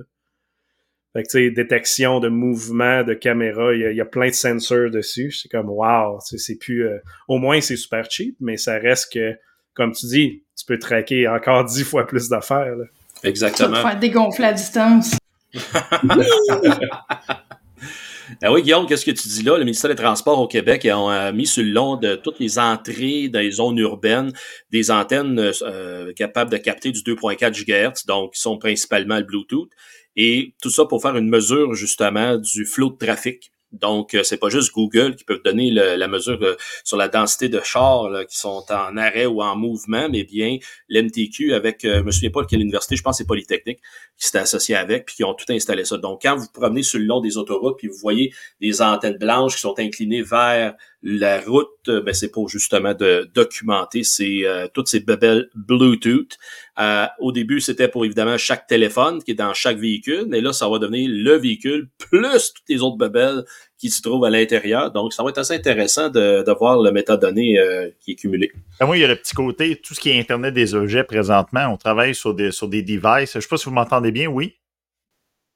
Fait que, tu sais, détection de mouvement, de caméra, il y, a- il y a plein de sensors dessus. C'est comme, wow, tu sais, c'est plus... euh, au moins, c'est super cheap, mais ça reste que, comme tu dis, tu peux traquer encore dix fois plus d'affaires. là. Ça va Exactement. te faire dégonfler à distance. Ah oui, Guillaume, qu'est-ce que tu dis là? Le ministère des Transports au Québec a euh, mis sur le long de toutes les entrées dans les zones urbaines des antennes euh, capables de capter du 2.4 GHz, donc qui sont principalement le Bluetooth. Et tout ça pour faire une mesure justement du flot de trafic. Donc, euh, c'est pas juste Google qui peut donner la mesure euh, sur la densité de chars qui sont en arrêt ou en mouvement, mais bien l'MTQ avec, euh, je me souviens pas quelle université, je pense c'est Polytechnique, qui s'était associé avec, puis qui ont tout installé ça. Donc, quand vous promenez sur le long des autoroutes, puis vous voyez des antennes blanches qui sont inclinées vers la route, euh, ben, c'est pour justement de documenter ces, toutes ces bebelles Bluetooth. Au début, c'était pour évidemment chaque téléphone qui est dans chaque véhicule, mais là, ça va devenir le véhicule plus toutes les autres bebelles qui se trouvent à l'intérieur. Donc, ça va être assez intéressant de, de voir le métadonnées euh, qui est cumulé. Ben, moi, il y a le petit côté, tout ce qui est Internet des objets présentement, on travaille sur des, sur des devices. Je sais pas si vous m'entendez bien, oui?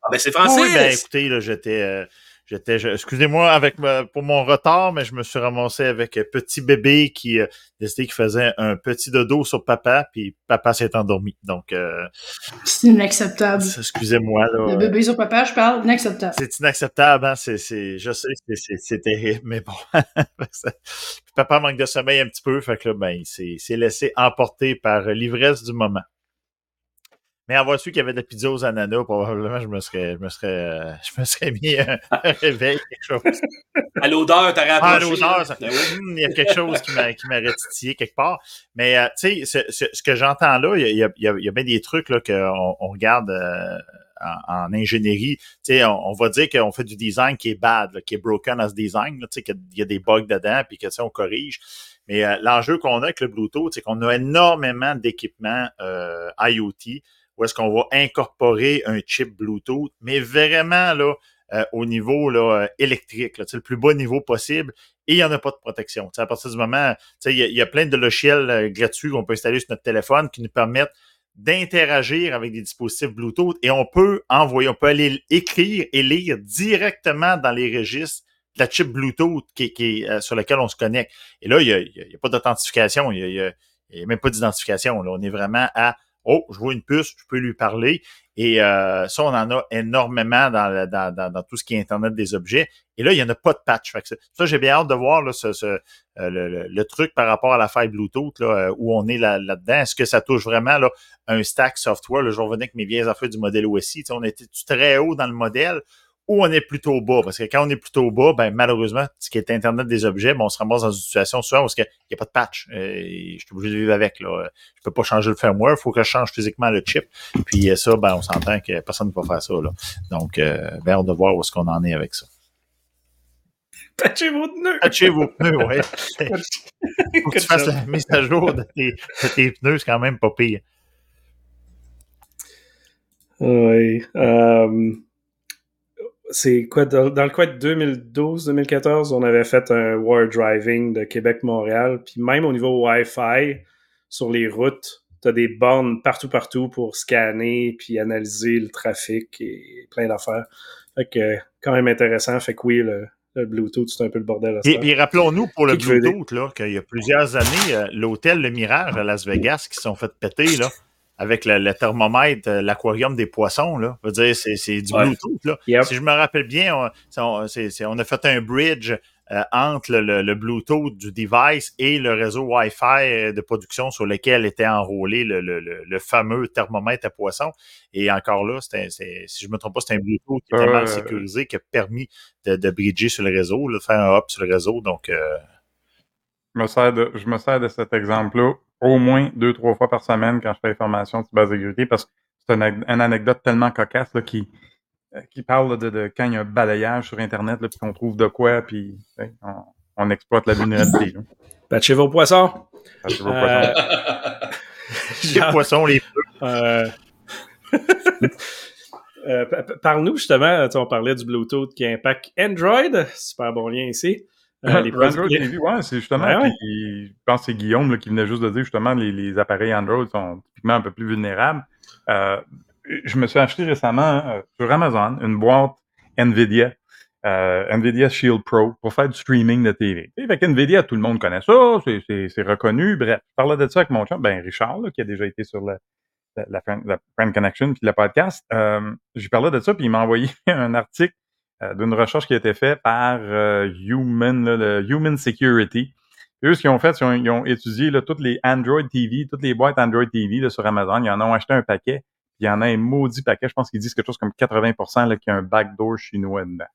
Ah, ben, c'est français! Oui, ben écoutez, là, j'étais, euh, j'étais, excusez-moi avec pour mon retard, mais je me suis ramassé avec un petit bébé qui euh, décidé qu'il faisait un petit dodo sur papa, puis papa s'est endormi. Donc, euh, C'est inacceptable. excusez-moi là. Le euh, bébé sur papa, je parle, inacceptable. c'est inacceptable, hein? C'est, c'est, je sais, c'est, c'est, c'est terrible, mais bon. Papa manque de sommeil un petit peu, fait que là, ben, il s'est, s'est laissé emporter par l'ivresse du moment. Mais avoir su qu'il y avait de la pizza aux ananas, probablement, je me serais, je me serais, euh, je me serais mis un, réveil, quelque chose. À l'odeur, t'aurais Ah, approché. l'odeur, ça- Ben. Hum, il y a quelque chose qui m'a qui m'aurait titillé quelque part. Mais euh, tu sais, ce, ce- ce que j'entends là, il y a, il y a- il y bien des trucs qu'on on regarde euh, en, en ingénierie. Tu sais, on, on va dire qu'on fait du design qui est bad, là, qui est broken as design. Tu sais, qu'il y a des bugs dedans, puis que ça on corrige. Mais l'enjeu qu'on a avec le Bluetooth, c'est qu'on a énormément d'équipements IoT où est-ce qu'on va incorporer un chip Bluetooth, mais vraiment là euh, au niveau là, euh, électrique, là, le plus bas niveau possible, et il n'y en a pas de protection. Tu sais, à partir du moment, il y, a- plein de logiciels euh, gratuits qu'on peut installer sur notre téléphone qui nous permettent d'interagir avec des dispositifs Bluetooth et on peut envoyer, on peut aller écrire et lire directement dans les registres de la chip Bluetooth qui, qui euh, sur lequel on se connecte. Et là, il n'y a, pas d'authentification, il n'y a, a- même pas d'identification. On est vraiment à Oh, je vois une puce, je peux lui parler. Et euh, ça, on en a énormément dans, tout ce qui est Internet des objets. Et là, il n'y en a pas de patch. Fait ça, j'ai bien hâte de voir euh, le, truc par rapport à la faille Bluetooth, là, euh, où on est là- là-dedans. Est-ce que ça touche vraiment là, un stack software? Là, je revenais avec mes vieilles affaires du modèle OSI. On était très haut dans le modèle? Ou on est plutôt bas. Parce que quand on est plutôt bas, ben, malheureusement, ce qui est Internet des objets, ben, on se ramasse dans une situation souvent où il n'y a pas de patch. Euh, et je suis obligé de vivre avec. Là. Je peux pas changer le firmware, il faut que je change physiquement le chip. Puis euh, ça, ben, on s'entend que personne ne va faire ça. Là. Donc, euh, ben, hâte de voir où est-ce qu'on en est avec ça. Patchez vos pneus! Patchez vos pneus, ouais. faut que tu fasses la mise à jour de tes, de tes pneus, c'est quand même pas pire. Oui. euh, c'est quoi, dans, dans le coin de 2012-2014, on avait fait un War Driving de Québec-Montréal, puis même au niveau Wi-Fi, sur les routes, t'as des bornes partout, partout pour scanner puis analyser le trafic et plein d'affaires. Fait que, quand même intéressant. Fait que oui, le, le Bluetooth, c'est un peu le bordel à Et puis rappelons-nous pour le Bluetooth, là, qu'il y a plusieurs années, euh, l'hôtel Le Mirage à Las Vegas qui sont fait péter là, avec le, le thermomètre, euh, l'aquarium des poissons. Là. Je veux dire, c'est, c'est du Ouais. Bluetooth. Là. Yep. Si je me rappelle bien, on, c'est- c'est- c'est- a fait un bridge euh, entre le, le- le Bluetooth du device et le réseau Wi-Fi euh, de production sur lequel était enrôlé le, fameux thermomètre à poissons. Et encore là, c'est- si je me trompe pas, c'était un Bluetooth qui était Euh, mal sécurisé, qui a permis de, de bridger sur le réseau, de faire un hop sur le réseau. Donc, euh, Je me sers de, je me sers de cet exemple-là au moins deux, trois fois par semaine quand je fais des formations de cybersécurité parce que c'est une, une anecdote tellement cocasse là, qui, euh, qui parle de, de quand il y a un balayage sur Internet là, puis qu'on trouve de quoi, puis on, on exploite la vulnérabilité. Patchez vos poissons! Que vos Euh, poissons- les poissons, les Euh, euh, pa- pa- Parle-nous justement, tu sais, on parlait du Bluetooth qui impacte Android. Super bon lien ici. Euh, les Android produits- TV, ouais, c'est justement, Ouais, ouais. puis je pense que c'est Guillaume là, qui venait juste de dire justement les, les appareils Android sont typiquement un peu plus vulnérables. Euh, je me suis acheté récemment euh, sur Amazon une boîte NVIDIA, NVIDIA Shield Pro pour faire du streaming de TV. Et fait NVIDIA, tout le monde connaît ça, c'est- reconnu. Bref, je parlais de ça avec mon chum, ben Richard, là, qui a déjà été sur la, la, la, Friend, la Friend Connection puis le podcast. J'ai parlé de ça, puis il m'a envoyé un article d'une recherche qui a été faite par euh, Human, le Human Security. Eux, ce qu'ils ont fait, qu'ils ont, ils ont étudié là, toutes les Android TV, toutes les boîtes Android TV sur Amazon. Ils en ont acheté un paquet. Il y en a un maudit paquet. Je pense qu'ils disent quelque chose comme 80% là, qu'il y a un backdoor chinois dedans.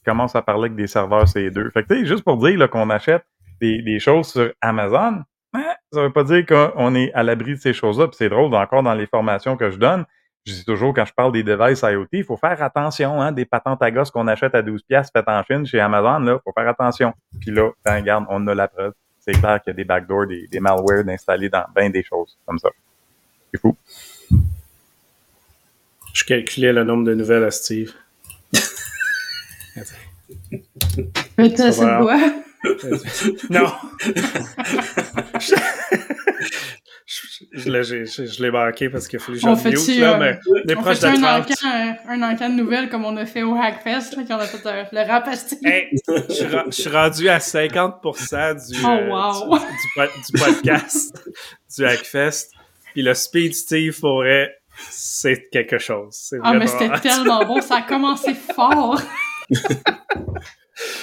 Ils commencent à parler avec des serveurs C2. Fait que, tu sais, juste pour dire qu'on achète des, des choses sur Amazon, hein, ça veut pas dire qu'on est à l'abri de ces choses-là. Puis c'est drôle, encore dans les formations que je donne, je dis toujours quand je parle des devices IoT, il faut faire attention, hein, des patentes à gosses qu'on achète à 12 pièces faites en Chine chez Amazon, là, faut faire attention. Puis là, ben, regarde, on a la preuve. C'est clair qu'il y a des backdoors, des, des malwares installés dans bien des choses comme ça. C'est fou. Je calculais le nombre de nouvelles à Steve. C'est va. quoi? Non. Je l'ai, je, je manqué parce qu'il fallu que fait-tu, mute, là, euh, mais on est On proche fait de un 30. encan, euh, un encan de nouvelles comme on a fait au Hackfest, là, quand on a fait euh, le rap. Hey, je, suis je rendu à 50% du, Oh, euh, wow. du, du po- du podcast du Hackfest. Puis le Speed Steve pourrait, c'est quelque chose. C'est Ah, mais c'était tellement bon, ça a commencé fort.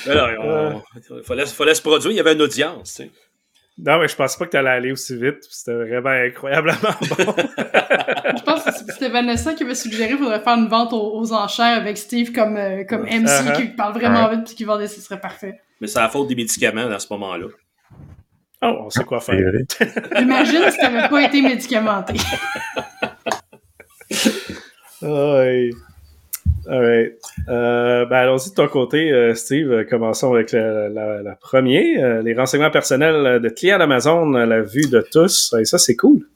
Non, on- fallait, fallait se produire, il y avait une audience. tu sais. Non, mais je pense pas que t'allais aller aussi vite. C'était vraiment incroyablement bon. Je pense que c'était Vanessa qui avait suggéré qu'il faudrait faire une vente aux, aux enchères avec Steve comme, euh, comme MC Uh-huh. qui parle vraiment vite puis qui vendait, ce serait parfait. Mais c'est la faute des médicaments dans ce moment-là. Oh, on sait quoi faire. vrai. Imagine si t'avais pas été médicamenté. Oui. Alright. Euh, ben allons-y de ton côté, euh, Steve. Euh, Commençons avec la, la, première. Les renseignements personnels de clients d'Amazon à la vue de tous. Et ça, c'est cool.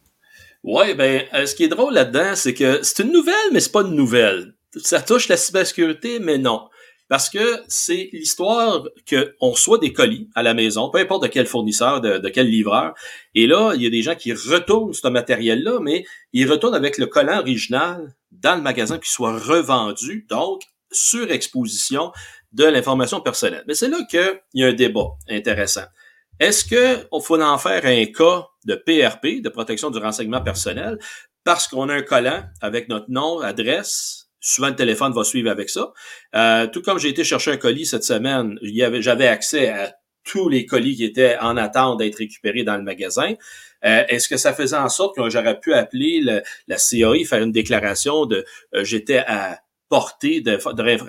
Ouais, ben, ce qui est drôle là-dedans, c'est que c'est une nouvelle, mais c'est pas une nouvelle. Ça touche la cybersécurité, mais non. Parce que c'est l'histoire qu'on reçoit des colis à la maison, peu importe de quel fournisseur, de, quel livreur. Et là, il y a des gens qui retournent ce matériel-là, mais ils retournent avec le collant original dans le magasin qui soit revendu, donc sur exposition de l'information personnelle. Mais c'est là qu'il y a un débat intéressant. Est-ce qu'on faut en faire un cas de PRP, de protection du renseignement personnel, parce qu'on a un collant avec notre nom, adresse, souvent le téléphone va suivre avec ça. Euh, tout comme j'ai été chercher un colis cette semaine, j'avais accès à tous les colis qui étaient en attente d'être récupérés dans le magasin. Euh, Est-ce que ça faisait en sorte que j'aurais pu appeler le- la CAI, faire une déclaration de euh, j'étais à portée de,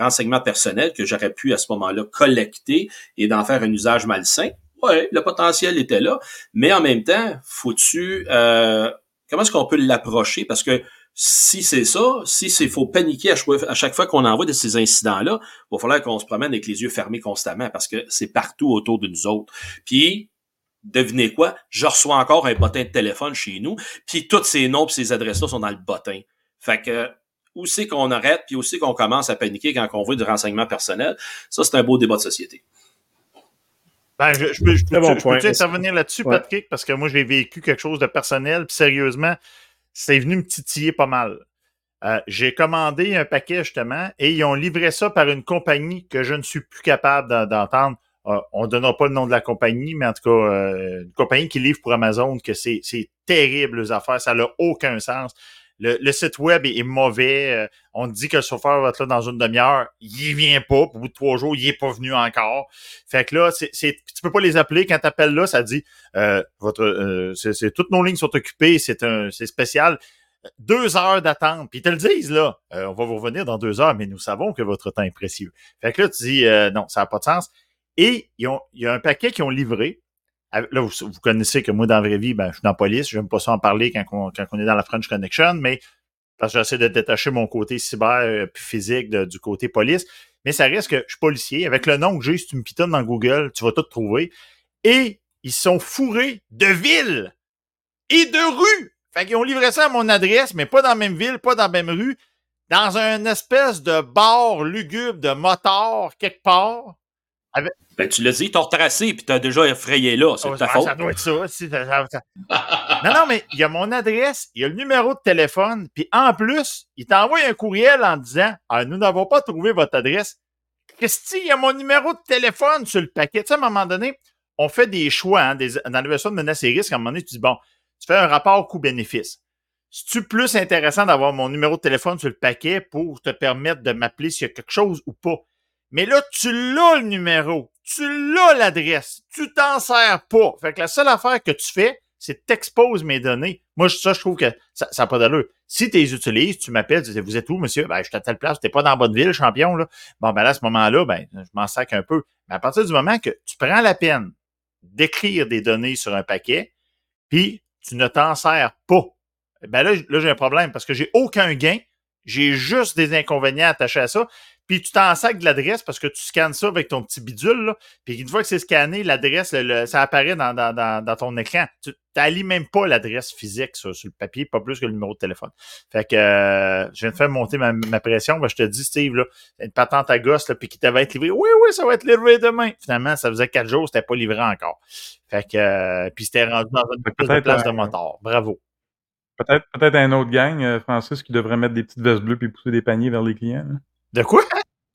renseignements personnels que j'aurais pu à ce moment-là collecter et d'en faire un usage malsain? Ouais, le potentiel était là, mais en même temps, faut-tu euh, comment est-ce qu'on peut l'approcher? Parce que si c'est ça, si c'est faut paniquer à chaque, à chaque fois qu'on envoie de ces incidents-là, il va falloir qu'on se promène avec les yeux fermés constamment parce que c'est partout autour de nous autres. Puis devinez quoi, je reçois encore un bottin de téléphone chez nous, puis tous ces noms et ces adresses-là sont dans le bottin. Fait que où c'est qu'on arrête, puis où c'est qu'on commence à paniquer quand on veut du renseignement personnel, ça c'est un beau débat de société. Ben, je, je peux, je peux, bon je point. peux-tu intervenir là-dessus, Ouais. Patrick, parce que moi, j'ai vécu quelque chose de personnel, puis sérieusement, c'est venu me titiller pas mal. Euh, j'ai commandé un paquet, justement, et ils ont livré ça par une compagnie que je ne suis plus capable d'en- d'entendre. Euh, on ne donnera pas le nom de la compagnie, mais en tout cas, euh, une compagnie qui livre pour Amazon, que c'est c'est terrible, les affaires, ça n'a aucun sens. Le, le site web est, mauvais. euh, on dit que le chauffeur va être là dans une demi-heure. Il vient pas. Au bout de trois jours, il est pas venu encore. Fait que là, c'est, c'est- tu peux pas les appeler. Quand tu appelles là, ça dit euh, votre euh, c'est, c'est- toutes nos lignes sont occupées, c'est un c'est spécial. Deux heures d'attente. Puis ils te le disent, là. Euh, on va vous revenir dans deux heures, mais nous savons que votre temps est précieux. Fait que là, tu dis euh, non, ça n'a pas de sens. Et il y a un paquet qui ont livré. Là, vous, connaissez que moi, dans la vraie vie, ben, je suis dans la police. Je n'aime pas ça en parler quand on, est dans la French Connection, mais parce que j'essaie de détacher mon côté cyber euh, puis physique du côté police. Mais ça reste que je suis policier. Avec le nom que j'ai, si tu me pitonnes dans Google, tu vas tout trouver. Et ils sont fourrés de villes et de rues. Fait qu'ils ont livré ça à mon adresse, mais pas dans la même ville, pas dans la même rue, dans un espèce de bar lugubre de motard quelque part. Avec... Ben, tu l'as dit, t'as retracé puis t'as déjà effrayé là, c'est Oh, de ta ah, faute. Ça doit être ça- non, non, mais il y a mon adresse, il y a le numéro de téléphone, puis en plus, il t'envoie un courriel en disant ah, Nous n'avons pas trouvé votre adresse. Christy, il y a mon numéro de téléphone sur le paquet. Tu sais, à un moment donné, on fait des choix hein, des, dans l'évaluation de menaces et risques. À un moment donné, tu dis Bon, tu fais un rapport coût-bénéfice. C'est-tu plus intéressant d'avoir mon numéro de téléphone sur le paquet pour te permettre de m'appeler s'il y a quelque chose ou pas? Mais là, tu l'as le numéro, tu l'as l'adresse, tu t'en sers pas. Fait que la seule affaire que tu fais, c'est t'exposes mes données. Moi, ça, je trouve que ça n'a pas d'allure. Si tu les utilises, tu m'appelles, tu dis, vous êtes où, monsieur? Ben, je suis à telle place, t'es pas dans la bonne ville, champion, là. Bon, ben là, à ce moment-là, ben, je m'en sac un peu. Mais à partir du moment que tu prends la peine d'écrire des données sur un paquet, puis tu ne t'en sers pas, ben là, là j'ai un problème parce que j'ai aucun gain, j'ai juste des inconvénients attachés à ça. Puis tu t'en sacs de l'adresse parce que tu scannes ça avec ton petit bidule. Là, puis une fois que c'est scanné, l'adresse, ça apparaît dans, dans, dans, dans ton écran. Tu n'allies même pas l'adresse physique sur, sur le papier, pas plus que le numéro de téléphone. Fait que euh, je viens de faire monter ma, ma pression. Ben, je te dis, Steve, là, une patente à gosse, là, puis qui t'avait être livré. Oui, oui, ça va être livré demain. Finalement, ça faisait quatre jours, c'était pas livré encore. Fait que euh, puis c'était rendu dans une espèce de place de moteur. Bravo. Peut-être peut-être un autre gang, euh, Francis, qui devrait mettre des petites vestes bleues puis pousser des paniers vers les clients. là. De quoi?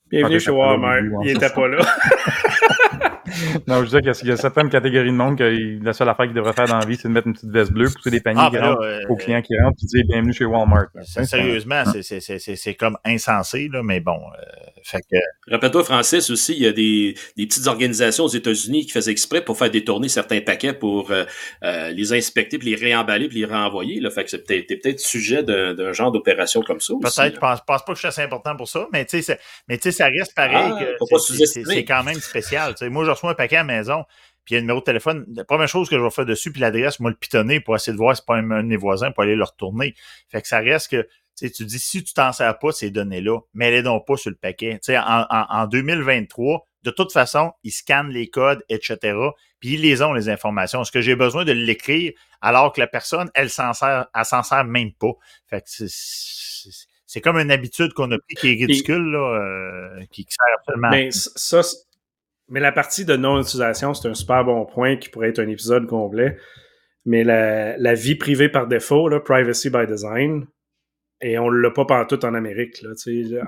Bienvenue Ah, chez Walmart. Il était pas là. Non, je disais qu'il y a certaines catégories de monde que la seule affaire qu'ils devraient faire dans la vie, c'est de mettre une petite veste bleue, pousser des paniers Ah, ben là, euh, aux clients qui rentrent, puis dire bienvenue chez Walmart. C'est- Sérieusement, c'est- c'est- c'est c'est- c'est comme insensé, là, mais bon. euh, fait que. Rappelle-toi, Francis, aussi, il y a des, des petites organisations aux États-Unis qui faisaient exprès pour faire détourner certains paquets pour euh, les inspecter, puis les réemballer, puis les renvoyer. Là. Fait que c'est peut-être t'es peut-être sujet d'un genre d'opération comme ça aussi. Peut-être, je pense, pense pas que je suis assez important pour ça, mais tu sais, c'est- mais tu sais, ça reste pareil Ah, c'est- c'est c'est quand même spécial. tu sais. moi, je un paquet à la maison, puis il y a le numéro de téléphone. La première chose que je vais faire dessus, puis l'adresse, moi, le pitonner pour essayer de voir si c'est pas un, un de mes voisins pour aller le retourner. Fait que ça reste que, tu sais, tu dis, si tu t'en sers pas ces données-là, mais les donc pas sur le paquet. Tu sais, en, en, en 2023, de toute façon, ils scannent les codes, etc., puis ils les ont, les informations. Est-ce que j'ai besoin de l'écrire alors que la personne, elle s'en sert, elle s'en sert même pas? Fait que c'est- comme une habitude qu'on a pris qui est ridicule, là, euh, qui, qui sert absolument Mais ça, mais la partie de non-utilisation, c'est un super bon point qui pourrait être un épisode complet. Mais la, vie privée par défaut, privacy by design, et on l'a pas partout en Amérique.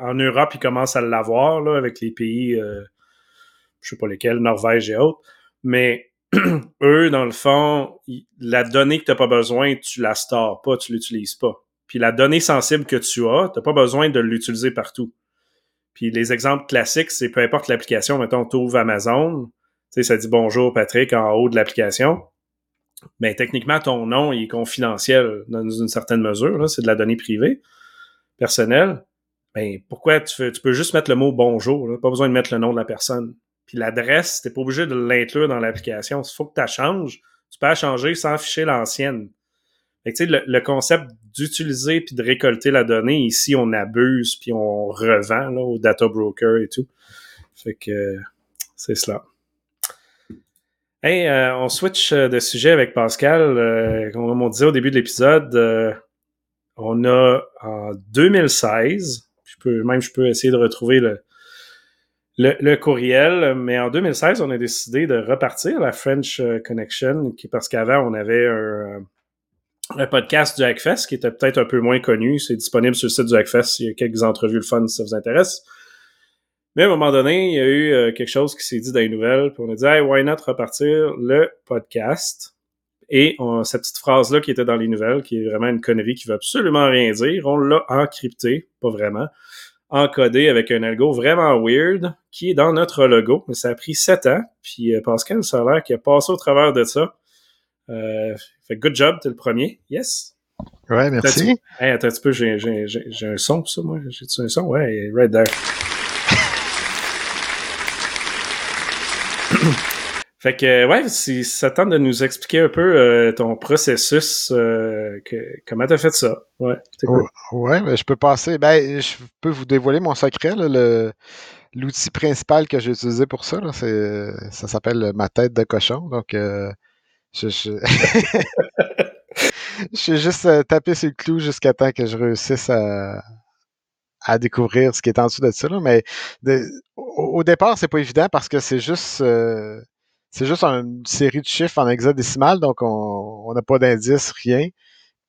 En Europe, ils commencent à l'avoir avec les pays, euh, je sais pas lesquels, Norvège et autres. Mais eux, dans le fond, la donnée que tu n'as pas besoin, tu la stores pas, tu l'utilises pas. Puis la donnée sensible que tu as, tu n'as pas besoin de l'utiliser partout. Puis les exemples classiques, c'est peu importe l'application, mettons, tu ouvres Amazon, tu sais, ça dit bonjour Patrick en haut de l'application. Ben, techniquement, ton nom il est confidentiel dans une certaine mesure, c'est de la donnée privée, personnelle. Ben, pourquoi tu, fais, tu peux juste mettre le mot bonjour, là, pas besoin de mettre le nom de la personne. Puis l'adresse, t'es pas obligé de l'inclure dans l'application. S'il faut que tu la changes, tu peux la changer sans afficher l'ancienne. Le, concept d'utiliser puis de récolter la donnée, ici, on abuse puis on revend là, au data broker et tout. Fait que c'est cela. Euh, on switch euh, de sujet avec Pascal. Euh, comme on disait au début de l'épisode, on a en 2016, je peux, même je peux essayer de retrouver le, le, courriel, mais en 2016, on a décidé de repartir la French Connection, qui, parce qu'avant, on avait un, un podcast du Hackfest qui était peut-être un peu moins connu. C'est disponible sur le site du Hackfest. Il y a quelques entrevues le fun si ça vous intéresse. Mais à un moment donné, il y a eu euh, quelque chose qui s'est dit dans les nouvelles, puis on a dit hey, why not repartir le podcast? Et on- cette petite phrase-là qui était dans les nouvelles, qui est vraiment une connerie qui veut absolument rien dire, on l'a encrypté, pas vraiment, encodé avec un algo vraiment weird qui est dans notre logo. Mais ça a pris sept ans, puis euh, Pascal, ça a l'air qu'il a passé au travers de ça. Euh, fait good job, t'es le premier. Yes. Ouais, merci. Attends, Hey, attends un petit peu, j'ai, j'ai, j'ai, j'ai un son pour ça, moi. J'ai-tu un son? Ouais, right there. fait que, ouais, si ça tente de nous expliquer un peu euh, ton processus, euh, que, comment t'as fait ça? Ouais, cool. Ouais, ouais, ben, je peux passer. Ben, je peux vous dévoiler mon secret. là, le, l'outil principal que j'ai utilisé pour ça, là, c'est, ça s'appelle ma tête de cochon. Donc, euh, je, je... suis juste euh, tapé sur le clou jusqu'à temps que je réussisse à, à découvrir ce qui est en dessous de ça. là. Mais au, départ, c'est pas évident parce que c'est juste euh, c'est juste une série de chiffres en hexadécimal, donc on on n'a pas d'indice, rien.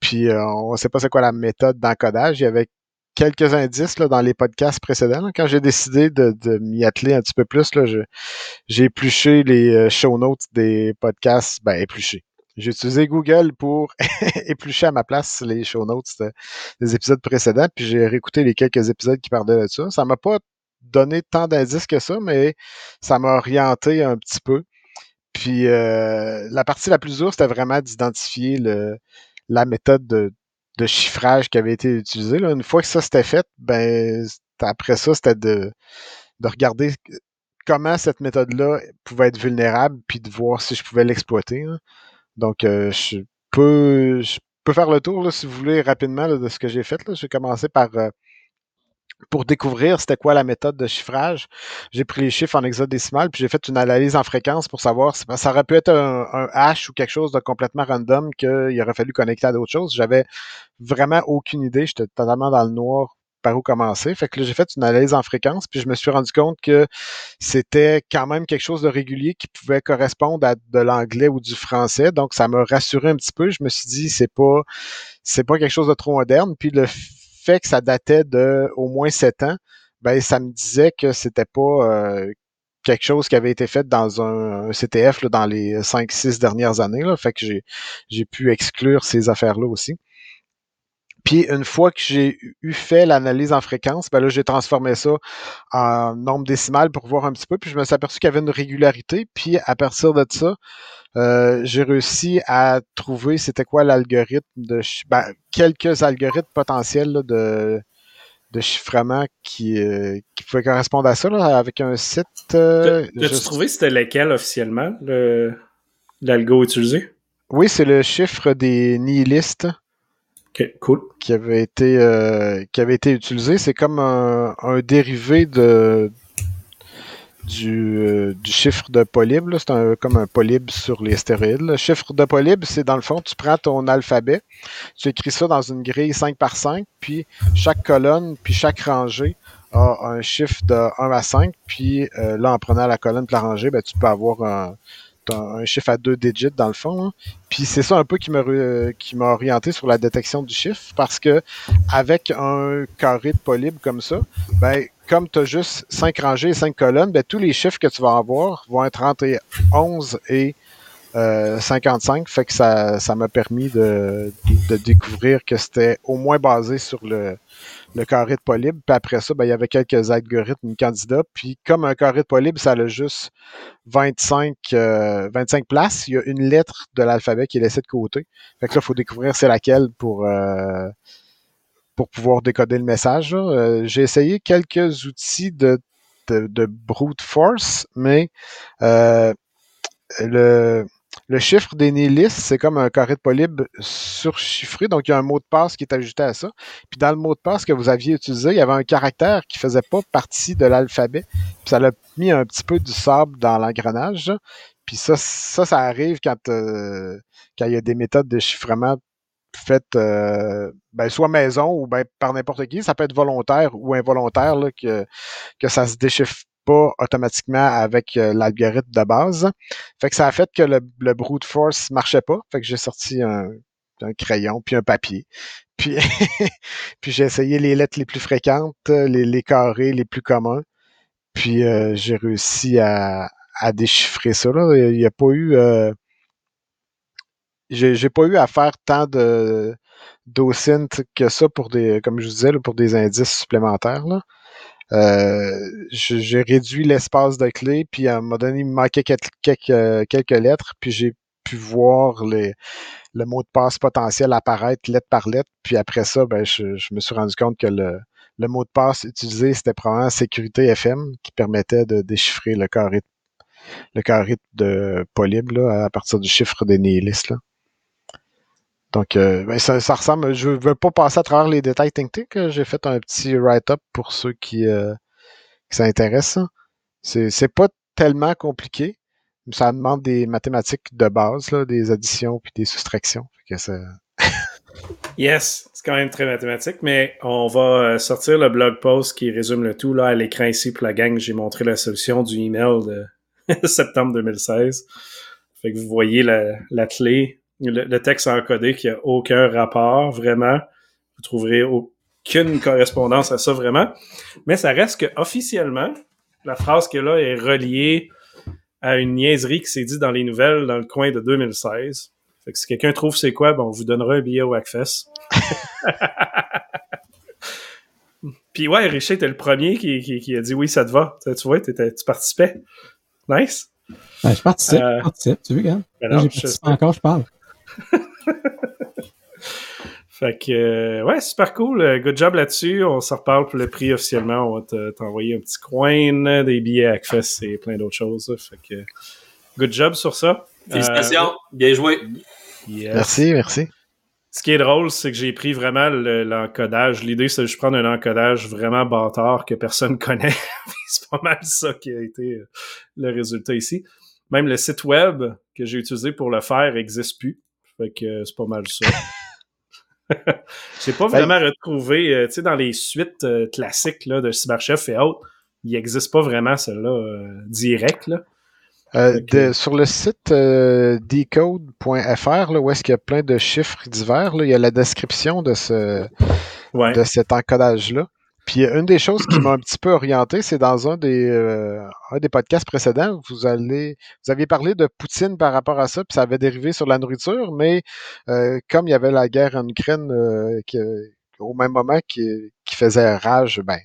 Puis euh, on ne sait pas c'est quoi la méthode d'encodage. Il y avait quelques indices là, dans les podcasts précédents. là. Quand j'ai décidé de, de m'y atteler un petit peu plus, j'ai épluché les euh, show notes des podcasts. Ben, épluché. J'ai utilisé Google pour éplucher à ma place les show notes de- des épisodes précédents, puis j'ai réécouté les quelques épisodes qui parlaient de ça. Ça m'a pas donné tant d'indices que ça, mais ça m'a orienté un petit peu. Puis euh, la partie la plus dure, c'était vraiment d'identifier le, la méthode de, de chiffrage qui avait été utilisée. là. Une fois que ça c'était fait, ben après ça, c'était de, de regarder comment cette méthode-là pouvait être vulnérable, puis de voir si je pouvais l'exploiter. là. Donc, euh, je peux je peux faire le tour, là, si vous voulez, rapidement là, de ce que j'ai fait. J'ai commencé par euh, pour découvrir c'était quoi la méthode de chiffrage. J'ai pris les chiffres en hexadécimal, puis j'ai fait une analyse en fréquence pour savoir si ça aurait pu être un, un hash ou quelque chose de complètement random qu'il aurait fallu connecter à d'autres choses. J'avais vraiment aucune idée. J'étais totalement dans le noir par où commencer. Fait que là, j'ai fait une analyse en fréquence, puis je me suis rendu compte que c'était quand même quelque chose de régulier qui pouvait correspondre à de l'anglais ou du français. Donc, ça m'a rassuré un petit peu. Je me suis dit, c'est pas, c'est pas quelque chose de trop moderne. Puis le fait que ça datait de au moins sept ans, ben, ça me disait que c'était pas euh, quelque chose qui avait été fait dans un, un CTF là, dans les 5-6 dernières années. Là. Fait que j'ai, j'ai pu exclure ces affaires-là aussi. Puis une fois que j'ai eu fait l'analyse en fréquence, ben là, j'ai transformé ça en nombre décimal pour voir un petit peu. Puis je me suis aperçu qu'il y avait une régularité. Puis à partir de ça, euh, j'ai réussi à trouver c'était quoi l'algorithme de ben, quelques algorithmes potentiels là, de, de chiffrement qui, euh, qui pouvaient correspondre à ça là, avec un site. euh, T'as-tu je- trouvé c'était lequel officiellement, le- l'algo utilisé? Oui, c'est le chiffre des nihilistes. Cool. Qui avait été, euh, qui avait été utilisé. C'est comme un, dérivé de, du, euh, du chiffre de polybe. C'est un, comme un polybe sur les stéroïdes. Le chiffre de polybe, c'est dans le fond, tu prends ton alphabet, tu écris ça dans une grille 5 par 5, puis chaque colonne, puis chaque rangée a un chiffre de 1 à 5, puis euh, là, en prenant la colonne et la rangée, ben, tu peux avoir un, un chiffre à deux digits dans le fond. hein. Puis c'est ça un peu qui m'a qui m'a orienté sur la détection du chiffre parce que avec un carré de polybe comme ça, ben comme tu as juste 5 rangées et 5 colonnes, ben tous les chiffres que tu vas avoir vont être entre 11 et euh, 55. Fait que ça ça m'a permis de, de découvrir que c'était au moins basé sur le, le carré de polybe. Puis après ça, ben, il y avait quelques algorithmes candidats. Puis comme un carré de polybe, ça a juste 25, euh, 25 places. Il y a une lettre de l'alphabet qui est laissée de côté. Fait que là, il faut découvrir c'est laquelle pour, euh, pour pouvoir décoder le message. Euh, J'ai essayé quelques outils de, de, de brute force, mais euh, le, le chiffre des nihilistes, c'est comme un carré de polybe surchiffré. Donc, il y a un mot de passe qui est ajouté à ça. Puis dans le mot de passe que vous aviez utilisé, il y avait un caractère qui faisait pas partie de l'alphabet. Puis ça l'a mis un petit peu du sable dans l'engrenage. Puis ça, ça, arrive quand, euh, quand il y a des méthodes de chiffrement faites euh, ben, soit maison ou ben, par n'importe qui. Ça peut être volontaire ou involontaire là, que, que ça se déchiffre pas automatiquement avec euh, l'algorithme de base. Fait que ça a fait que le, brute force marchait pas. Fait que j'ai sorti un, crayon puis un papier. Puis, j'ai essayé les lettres les plus fréquentes, les, carrés les plus communs. Puis euh, j'ai réussi à, déchiffrer ça. Là. Il n'y a pas eu. euh, j'ai pas eu à faire tant de que ça pour des, comme je vous disais, pour des indices supplémentaires. Là. Euh, j'ai réduit l'espace de clé, puis à un moment donné, il me manquait quelques, quelques, quelques lettres, puis j'ai pu voir les, le mot de passe potentiel apparaître lettre par lettre, puis après ça, ben, je, je me suis rendu compte que le, le mot de passe utilisé, c'était probablement sécurité FM qui permettait de déchiffrer le carré, le carré de polybe là, à partir du chiffre des nihilistes. Donc, euh, ben, ça, ressemble. Je veux pas passer à travers les détails techniques. J'ai fait un petit write-up pour ceux qui, euh, qui s'intéressent. C'est, c'est pas tellement compliqué. Ça demande des mathématiques de base, des additions puis des soustractions. Yes, c'est quand même très mathématique, mais on va euh, sortir le blog post qui résume le tout là à l'écran ici pour la gang. J'ai montré la solution du email de septembre 2016. Fait que vous voyez la clé, le, le texte encodé qui a aucun rapport vraiment. Vous trouverez aucune correspondance à ça vraiment. Mais ça reste que officiellement, la phrase qui est là est reliée à une niaiserie qui s'est dit dans les nouvelles dans le coin de 2016. Fait que si quelqu'un trouve c'est quoi, ben on vous donnera un billet au Hackfest. Puis ouais, Richer, t'es le premier qui, qui, qui a dit oui, ça te va. Tu, vois, tu participais. Nice. Ben, je participe, Euh, je participe. Tu veux, regarde. ben Là, j'ai participé encore, je parle. Fait que, euh, ouais, super cool. Euh, Good job là-dessus. On s'en reparle pour le prix officiellement. On va te- t'envoyer un petit coin, des billets à Hackfest et plein d'autres choses. Fait que, good job sur ça. Félicitations. Euh, Bien joué. yes. Merci, merci. Ce qui est drôle, c'est que j'ai pris vraiment le- l'encodage. L'idée, c'est de je prendre un encodage vraiment bâtard que personne connaît. c'est pas mal ça qui a été euh, le résultat ici. Même le site web que j'ai utilisé pour le faire n'existe plus. Fait que euh, c'est pas mal ça. J'ai pas vraiment retrouvé, euh, tu sais, dans les suites euh, classiques là, de CyberChef et autres, il n'existe pas vraiment celle-là euh, direct. Là. Euh, de- sur le site euh, decode.fr, là, où est-ce qu'il y a plein de chiffres divers, là, il y a la description de, ce, Ouais. de cet encodage-là. Puis euh, une des choses qui m'a un petit peu orienté, c'est dans un des, euh, un des podcasts précédents, vous allez, vous aviez parlé de Poutine par rapport à ça, puis ça avait dérivé sur la nourriture, mais euh, comme il y avait la guerre en Ukraine euh, qui, au même moment qui, qui faisait rage, ben,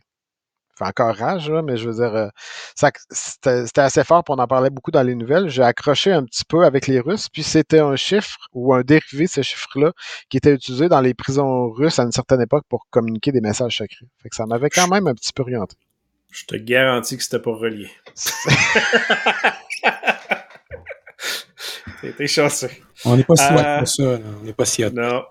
fait encore rage, là, mais je veux dire, euh, ça- c'était c'était assez fort, puis on en parlait beaucoup dans les nouvelles. J'ai accroché un petit peu avec les Russes, puis c'était un chiffre ou un dérivé de ce chiffre-là qui était utilisé dans les prisons russes à une certaine époque pour communiquer des messages secrets. Fait que ça m'avait quand même un petit peu orienté. Je te garantis que c'était pas relié. T'es chanceux. On n'est pas si hot Euh, pour ça. là. On n'est pas si hot. Non.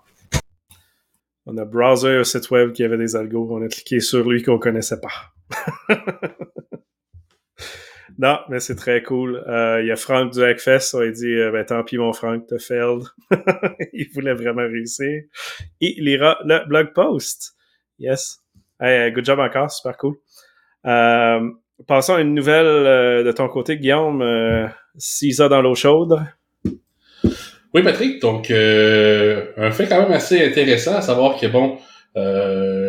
On a browser un site web qui avait des algos. On a cliqué sur lui qu'on connaissait pas. non, mais c'est très cool. Euh, Il y a Franck du Hackfest. A dit euh, ben, tant pis, mon Franck, t'as failed. Il voulait vraiment réussir. Il lira le blog post. Yes. Hey, euh, good job encore. Super cool. Passons à une nouvelle de ton côté, Guillaume. CISA dans l'eau chaude. Oui, Patrick. Donc, un fait quand même assez intéressant à savoir que, bon,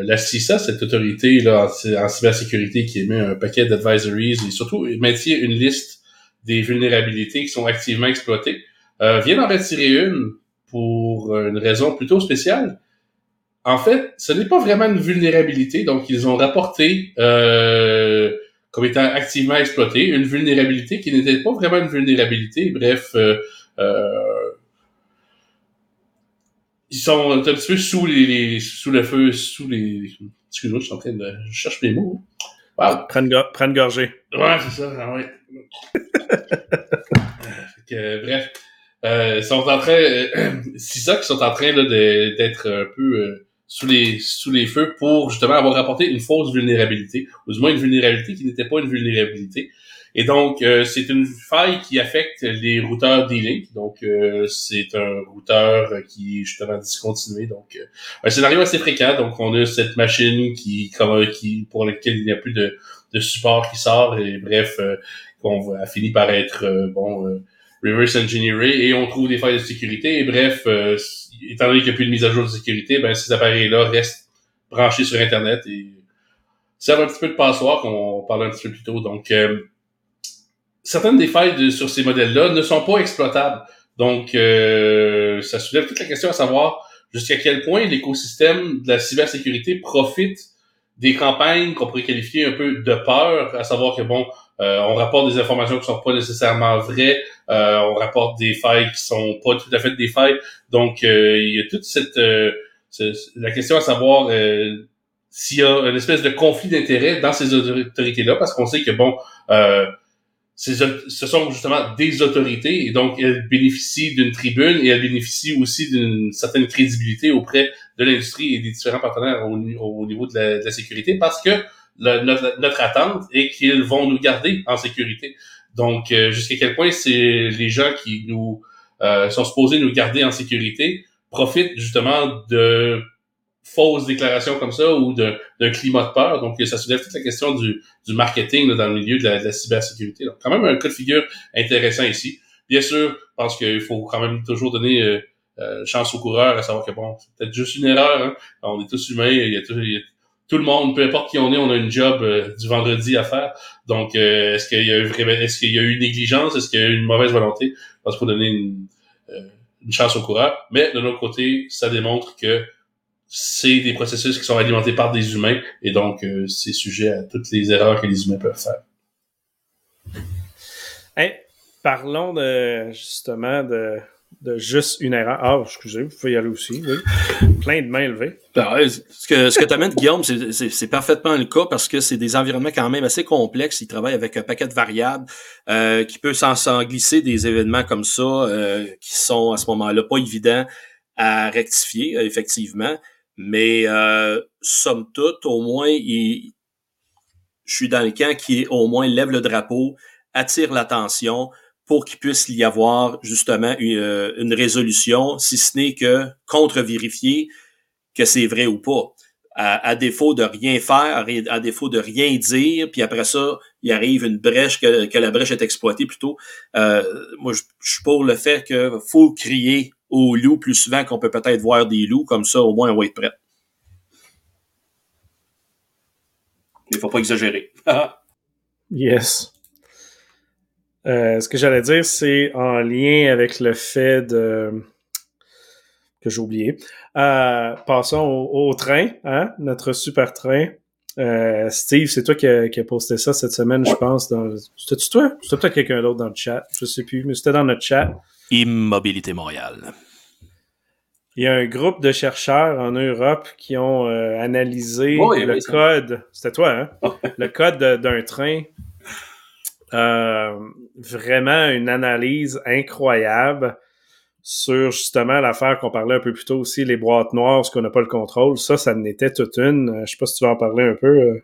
la CISA, cette autorité en cybersécurité qui émet un paquet d'advisories et surtout maintient une liste des vulnérabilités qui sont activement exploitées, euh, vient d'en retirer une pour une raison plutôt spéciale. En fait, ce n'est pas vraiment une vulnérabilité, donc ils ont rapporté euh, comme étant activement exploitée une vulnérabilité qui n'était pas vraiment une vulnérabilité. Bref, euh, euh, ils sont un petit peu sous les, les- sous le feu, sous les. Excuse-moi, je suis en train de. Je cherche mes mots. Wow. Prends une, go- prends une gorgée. Ouais, c'est ça, ah ouais. Fait que, euh, bref. Euh, ils sont en train. Euh, c'est ça qui sont en train d'être un peu euh, sous les sous les feux pour justement avoir apporté une fausse vulnérabilité, ou du moins une vulnérabilité qui n'était pas une vulnérabilité. Et donc, euh, c'est une faille qui affecte les routeurs D-Link. Donc, euh, c'est un routeur qui est justement discontinué. Donc, euh, un scénario assez fréquent. Donc, on a cette machine qui, comme, qui pour laquelle il n'y a plus de, de support qui sort. Et bref, euh, qu'on a fini par être euh, bon euh, reverse engineeré et on trouve des failles de sécurité. Et bref, étant donné qu'il n'y a plus de mise à jour de sécurité, ben ces appareils-là restent branchés sur Internet et servent un petit peu de passoire, qu'on parlait un petit peu plus tôt. Donc, certaines des failles de- sur ces modèles-là ne sont pas exploitables. Donc, euh, ça soulève toute la question à savoir jusqu'à quel point l'écosystème de la cybersécurité profite des campagnes qu'on pourrait qualifier un peu de peur, à savoir que bon, euh, on rapporte des informations qui sont pas nécessairement vraies, euh, on rapporte des failles qui sont pas tout à fait des failles. Donc, euh, il y a toute cette euh, la question à savoir euh, s'il y a une espèce de conflit d'intérêts dans ces autorités-là, parce qu'on sait que bon, euh, ce sont justement des autorités et donc elles bénéficient d'une tribune et elles bénéficient aussi d'une certaine crédibilité auprès de l'industrie et des différents partenaires au, ni- au niveau de la, sécurité parce que notre, notre attente est qu'ils vont nous garder en sécurité. Donc, euh, jusqu'à quel point c'est les gens qui nous euh, sont supposés nous garder en sécurité profitent justement de fausses déclarations comme ça ou d'un climat de peur. Donc, ça soulève toute la question du, du marketing là, dans le milieu de la, de la cybersécurité. Donc, quand même un cas de figure intéressant ici. Bien sûr, je pense qu'il faut quand même toujours donner euh, euh, chance aux coureurs à savoir que bon, c'est peut-être juste une erreur. Hein. On est tous humains, il y a, tout, il y a tout le monde, peu importe qui on est, on a une job euh, du vendredi à faire. Donc, euh, est-ce qu'il y a vraiment, est-ce qu'il y a eu une négligence, est-ce qu'il y a eu une mauvaise volonté? Je pense qu'il faut donner une, euh, une chance aux coureurs. Mais de l'autre côté, ça démontre que c'est des processus qui sont alimentés par des humains et donc euh, c'est sujet à toutes les erreurs que les humains peuvent faire. Hey, parlons de justement de, de juste une erreur. Ah, excusez, vous pouvez y aller aussi, oui. Plein de mains levées. Ben ouais, ce que, ce que tu amènes, Guillaume, c'est- parfaitement le cas parce que c'est des environnements quand même assez complexes. Ils travaillent avec un paquet de variables euh, qui peut s'en glisser des événements comme ça euh, qui sont à ce moment-là pas évidents à rectifier, euh, effectivement. Mais euh, somme toute, au moins, il- je suis dans le camp qui au moins lève le drapeau, attire l'attention pour qu'il puisse y avoir justement une, euh, une résolution, si ce n'est que contre-vérifier que c'est vrai ou pas. À, à défaut de rien faire, à défaut de rien dire, puis après ça, il arrive une brèche, que, que la brèche est exploitée plutôt. Euh, moi, je, je suis pour le fait que faut crier aux loups plus souvent qu'on peut peut-être voir des loups, comme ça, au moins, on va être prêt. Il faut pas exagérer. Yes. Euh, ce que j'allais dire, c'est en lien avec le fait de que j'ai oublié. Euh, passons au, au train, hein, notre super train. Euh, Steve, c'est toi qui a, qui a posté ça cette semaine, je pense. Dans... C'était-tu toi? C'était peut-être quelqu'un d'autre dans le chat. Je sais plus, mais c'était dans notre chat. Immobilité Montréal. Il y a un groupe de chercheurs en Europe qui ont euh, analysé Oui, le oui, code. C'était toi, hein? le code de- d'un train. Euh, vraiment une analyse incroyable sur justement l'affaire qu'on parlait un peu plus tôt aussi, les boîtes noires, ce qu'on n'a pas le contrôle. Ça, ça n'était toute une. Euh, Je sais pas si tu vas en parler un peu.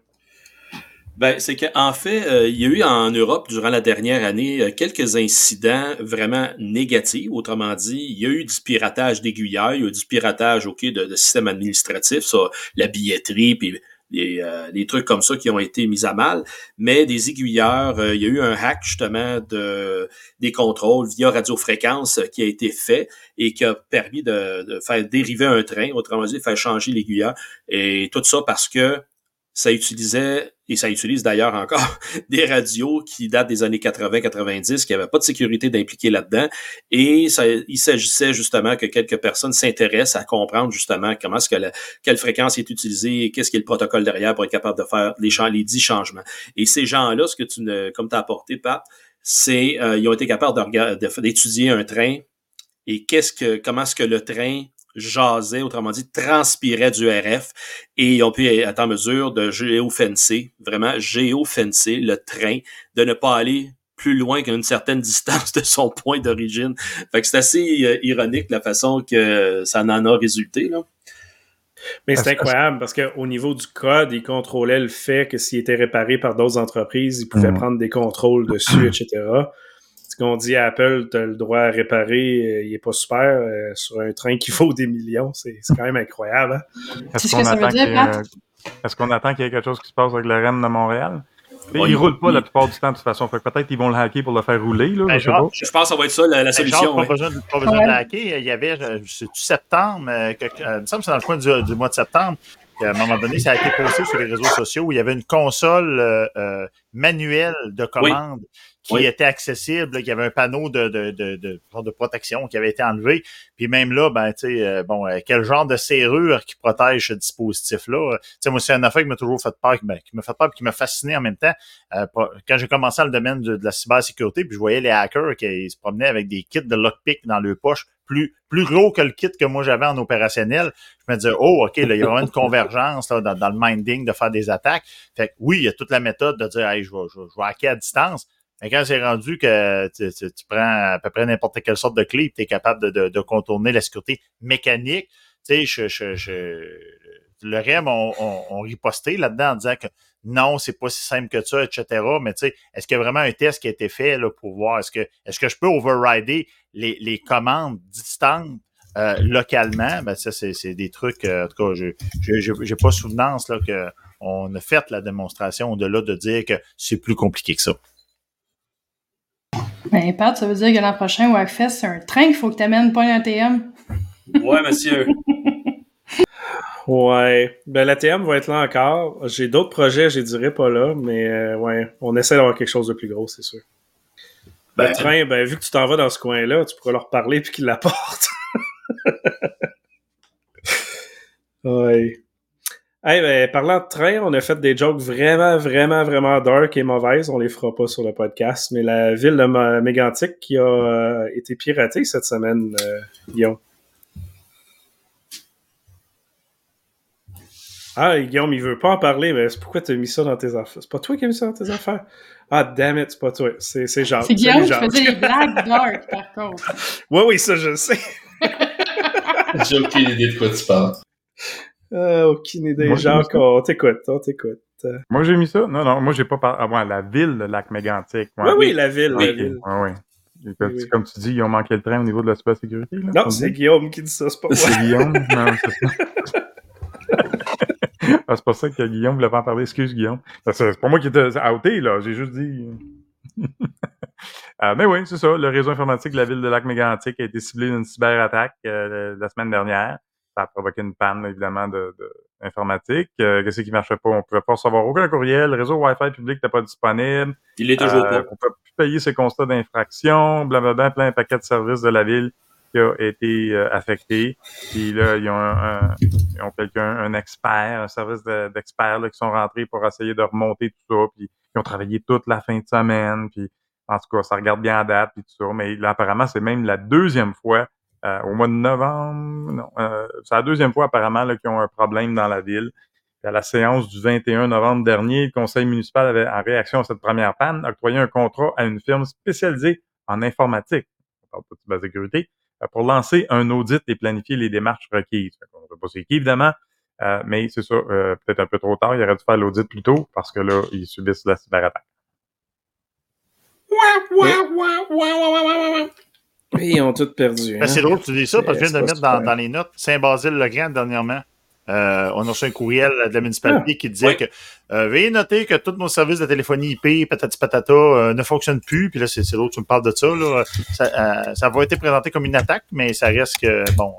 Ben, c'est qu'en fait, euh, il y a eu en Europe, durant la dernière année, euh, quelques incidents vraiment négatifs. Autrement dit, il y a eu du piratage d'aiguilleurs, il y a eu du piratage ok, de, de systèmes administratifs, ça, la billetterie, puis les, euh, trucs comme ça qui ont été mis à mal. Mais des aiguilleurs, euh, il y a eu un hack justement de des contrôles via radiofréquence qui a été fait et qui a permis de, de faire dériver un train, autrement dit, faire changer l'aiguilleur. Et tout ça parce que ça utilisait, et ça utilise d'ailleurs encore, des radios qui datent des années 80-90, qui n'avaient pas de sécurité d'impliquer là-dedans. Et ça, il s'agissait justement que quelques personnes s'intéressent à comprendre justement comment est-ce que la, quelle fréquence est utilisée et qu'est-ce qui est le protocole derrière pour être capable de faire les, les dix changements. Et ces gens-là, ce que tu ne, comme tu apporté, Pat, c'est euh, ils ont été capables d'étudier un train et qu'est-ce que comment est-ce que le train jasait, autrement dit, transpirait du RF et ils ont pu être en mesure de géofencer, vraiment géofencer le train, de ne pas aller plus loin qu'une certaine distance de son point d'origine. Fait que c'est assez euh, ironique la façon que ça en a résulté, là. Mais c'est incroyable parce qu'au niveau du code, il contrôlait le fait que s'il était réparé par d'autres entreprises, il pouvait Mhm. prendre des contrôles dessus, etc. Qu'on dit à Apple, tu as le droit à réparer, euh, il est pas super euh, sur un train qui vaut des millions. C'est c'est quand même incroyable. hein? C'est Est-ce ce qu'on que ça veut attend dire, qu'il y ait, Pat? est-ce qu'on attend qu'il y ait quelque chose qui se passe avec le REM de Montréal? Ouais, ils il- roulent pas il- la plupart du temps de toute façon. Peut-être qu'ils vont le hacker pour le faire rouler. Là, Ben, je genre, pense que ça va être ça la, la Ben, solution. genre, pas ouais. besoin, de- pas besoin Ouais. de hacker. Il y avait, euh, c'est-tu septembre, euh, que- euh, il me semble que c'est dans le coin du, du mois de septembre, qu'à un moment donné, ça a été posté sur les réseaux sociaux où il y avait une console euh, euh, manuelle de commande qui était accessible, qu'il y avait un panneau de, de, de, de, de protection qui avait été enlevé. Puis même là, ben, tu sais, euh, bon, euh, quel genre de serrure qui protège ce dispositif-là? Euh, Tu sais, moi, c'est un affaire qui m'a toujours fait peur, qui m'a qui m'a fait peur et qui m'a fasciné en même temps. Euh, quand j'ai commencé dans le domaine de, de la cybersécurité, puis je voyais les hackers qui se promenaient avec des kits de lockpick dans leur poche, plus, plus gros que le kit que moi j'avais en opérationnel, je me disais, oh, OK, là, il y a vraiment une convergence là, dans, dans le minding de faire des attaques. Fait que oui, il y a toute la méthode de dire, hey, je vais, je, vais- je vais hacker à distance. Mais quand c'est rendu que tu, tu- tu prends à peu près n'importe quelle sorte de clé et tu es capable de, de, de contourner la sécurité mécanique, tu sais, je, je, je- le REM ont on, on riposté là-dedans en disant que non, c'est pas si simple que ça, etc. Mais tu sais, est-ce qu'il y a vraiment un test qui a été fait là, pour voir est-ce que est-ce que je peux overrider les, les commandes distantes euh, localement? Ben ça, c'est des trucs, euh, en tout cas, je j'ai pas souvenance là, que on a fait la démonstration au-delà de dire que c'est plus compliqué que ça. Ben, Pat, ça veut dire que l'an prochain, au Hackfest, c'est un train qu'il faut que tu amènes, pas un ATM. Ouais, monsieur. Ouais. Ben, l'ATM va être là encore. J'ai d'autres projets, je les dirais pas là, mais euh, ouais, on essaie d'avoir quelque chose de plus gros, c'est sûr. Ben, le train, ben, vu que tu t'en vas dans ce coin-là, tu pourras leur parler puis qu'ils l'apportent. ouais. Hey, ben, parlant de train, on a fait des jokes vraiment, vraiment, vraiment dark et mauvaises. On les fera pas sur le podcast, mais la ville de Mégantic qui a euh, été piratée cette semaine, euh, Guillaume. Ah, Guillaume, il veut pas en parler, mais c'est pourquoi tu as mis ça dans tes affaires? C'est pas toi qui as mis ça dans tes affaires? Ah, damn it, c'est pas toi. C'est, c'est Jacques. C'est Guillaume qui faisait les blagues dark, par contre. Oui, oui, ça, je le sais. J'ai aucune idée de quoi tu parles. Euh, aucune idée. Moi, Jacques, on t'écoute, on t'écoute. Moi, j'ai mis ça. Non, non, moi, j'ai pas parlé. Ah, ouais, la ville de Lac-Mégantic. Ouais. Oui, oui, la ville, la ville. Comme, Oui, oui. comme tu dis, ils ont manqué le train au niveau de la cybersécurité. Là, Non, c'est? Guillaume qui dit ça, c'est pas moi. C'est Guillaume? Non, c'est ça. Ah, c'est pas ça que Guillaume voulait pas en parler. Excuse, Guillaume. C'est pas moi qui étais outé, là. J'ai juste dit. Euh, mais oui, c'est ça. Le réseau informatique de la ville de Lac-Mégantic a été ciblé d'une cyberattaque euh, la semaine dernière. Ça a provoqué une panne, évidemment, de, de informatique. Euh, Qu'est-ce qui marchait pas? On pouvait pas recevoir aucun courriel. Le réseau Wi-Fi public n'était pas disponible. Il est toujours pas. On peut plus payer ses constats d'infraction. Blablabla, plein de paquets de services de la ville qui a été euh, affecté. Puis là, ils ont, un, un- ils ont quelqu'un, un expert, un service de- d'experts qui sont rentrés pour essayer de remonter tout ça. Puis ils ont travaillé toute la fin de semaine. Puis en tout cas, ça regarde bien à date puis tout ça. Mais là, apparemment, c'est même la deuxième fois euh, au mois de novembre. Non, euh, c'est la deuxième fois apparemment qu'ils ont un problème dans la ville. À la séance du 21 novembre dernier, le conseil municipal avait, en réaction à cette première panne, octroyé un contrat à une firme spécialisée en informatique, on euh, pour lancer un audit et planifier les démarches requises. Qu'on ne sait pas évidemment, mais c'est ça, peut-être un peu trop tard, il aurait dû faire l'audit plus tôt parce que là, ils subissent la cyberattaque. Oui, ils ont tout perdu. Ben, hein. c'est drôle que tu dis ça, parce que je viens de mettre dans, les notes. Saint-Basile-le-Grand, dernièrement. Euh, on a reçu un courriel de la municipalité qui disait que euh, veuillez noter que tous nos services de téléphonie IP, patati patata, euh, ne fonctionnent plus. Puis là, c'est l'autre qui me parle de ça. Là. Ça, ça va être présenté comme une attaque, mais ça reste que bon.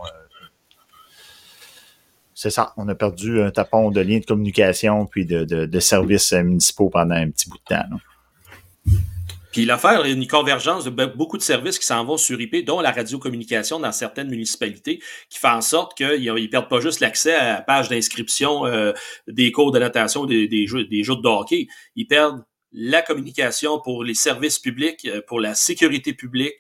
c'est ça. On a perdu un tapon de liens de communication puis de, de, de services municipaux pendant un petit bout de temps. là. Il y a une convergence de be- beaucoup de services qui s'en vont sur IP, dont la radiocommunication dans certaines municipalités, qui fait en sorte qu'ils ne perdent pas juste l'accès à la page d'inscription euh, des cours de natation, des, des jeux, des jeux de hockey. Ils perdent la communication pour les services publics, euh, pour la sécurité publique,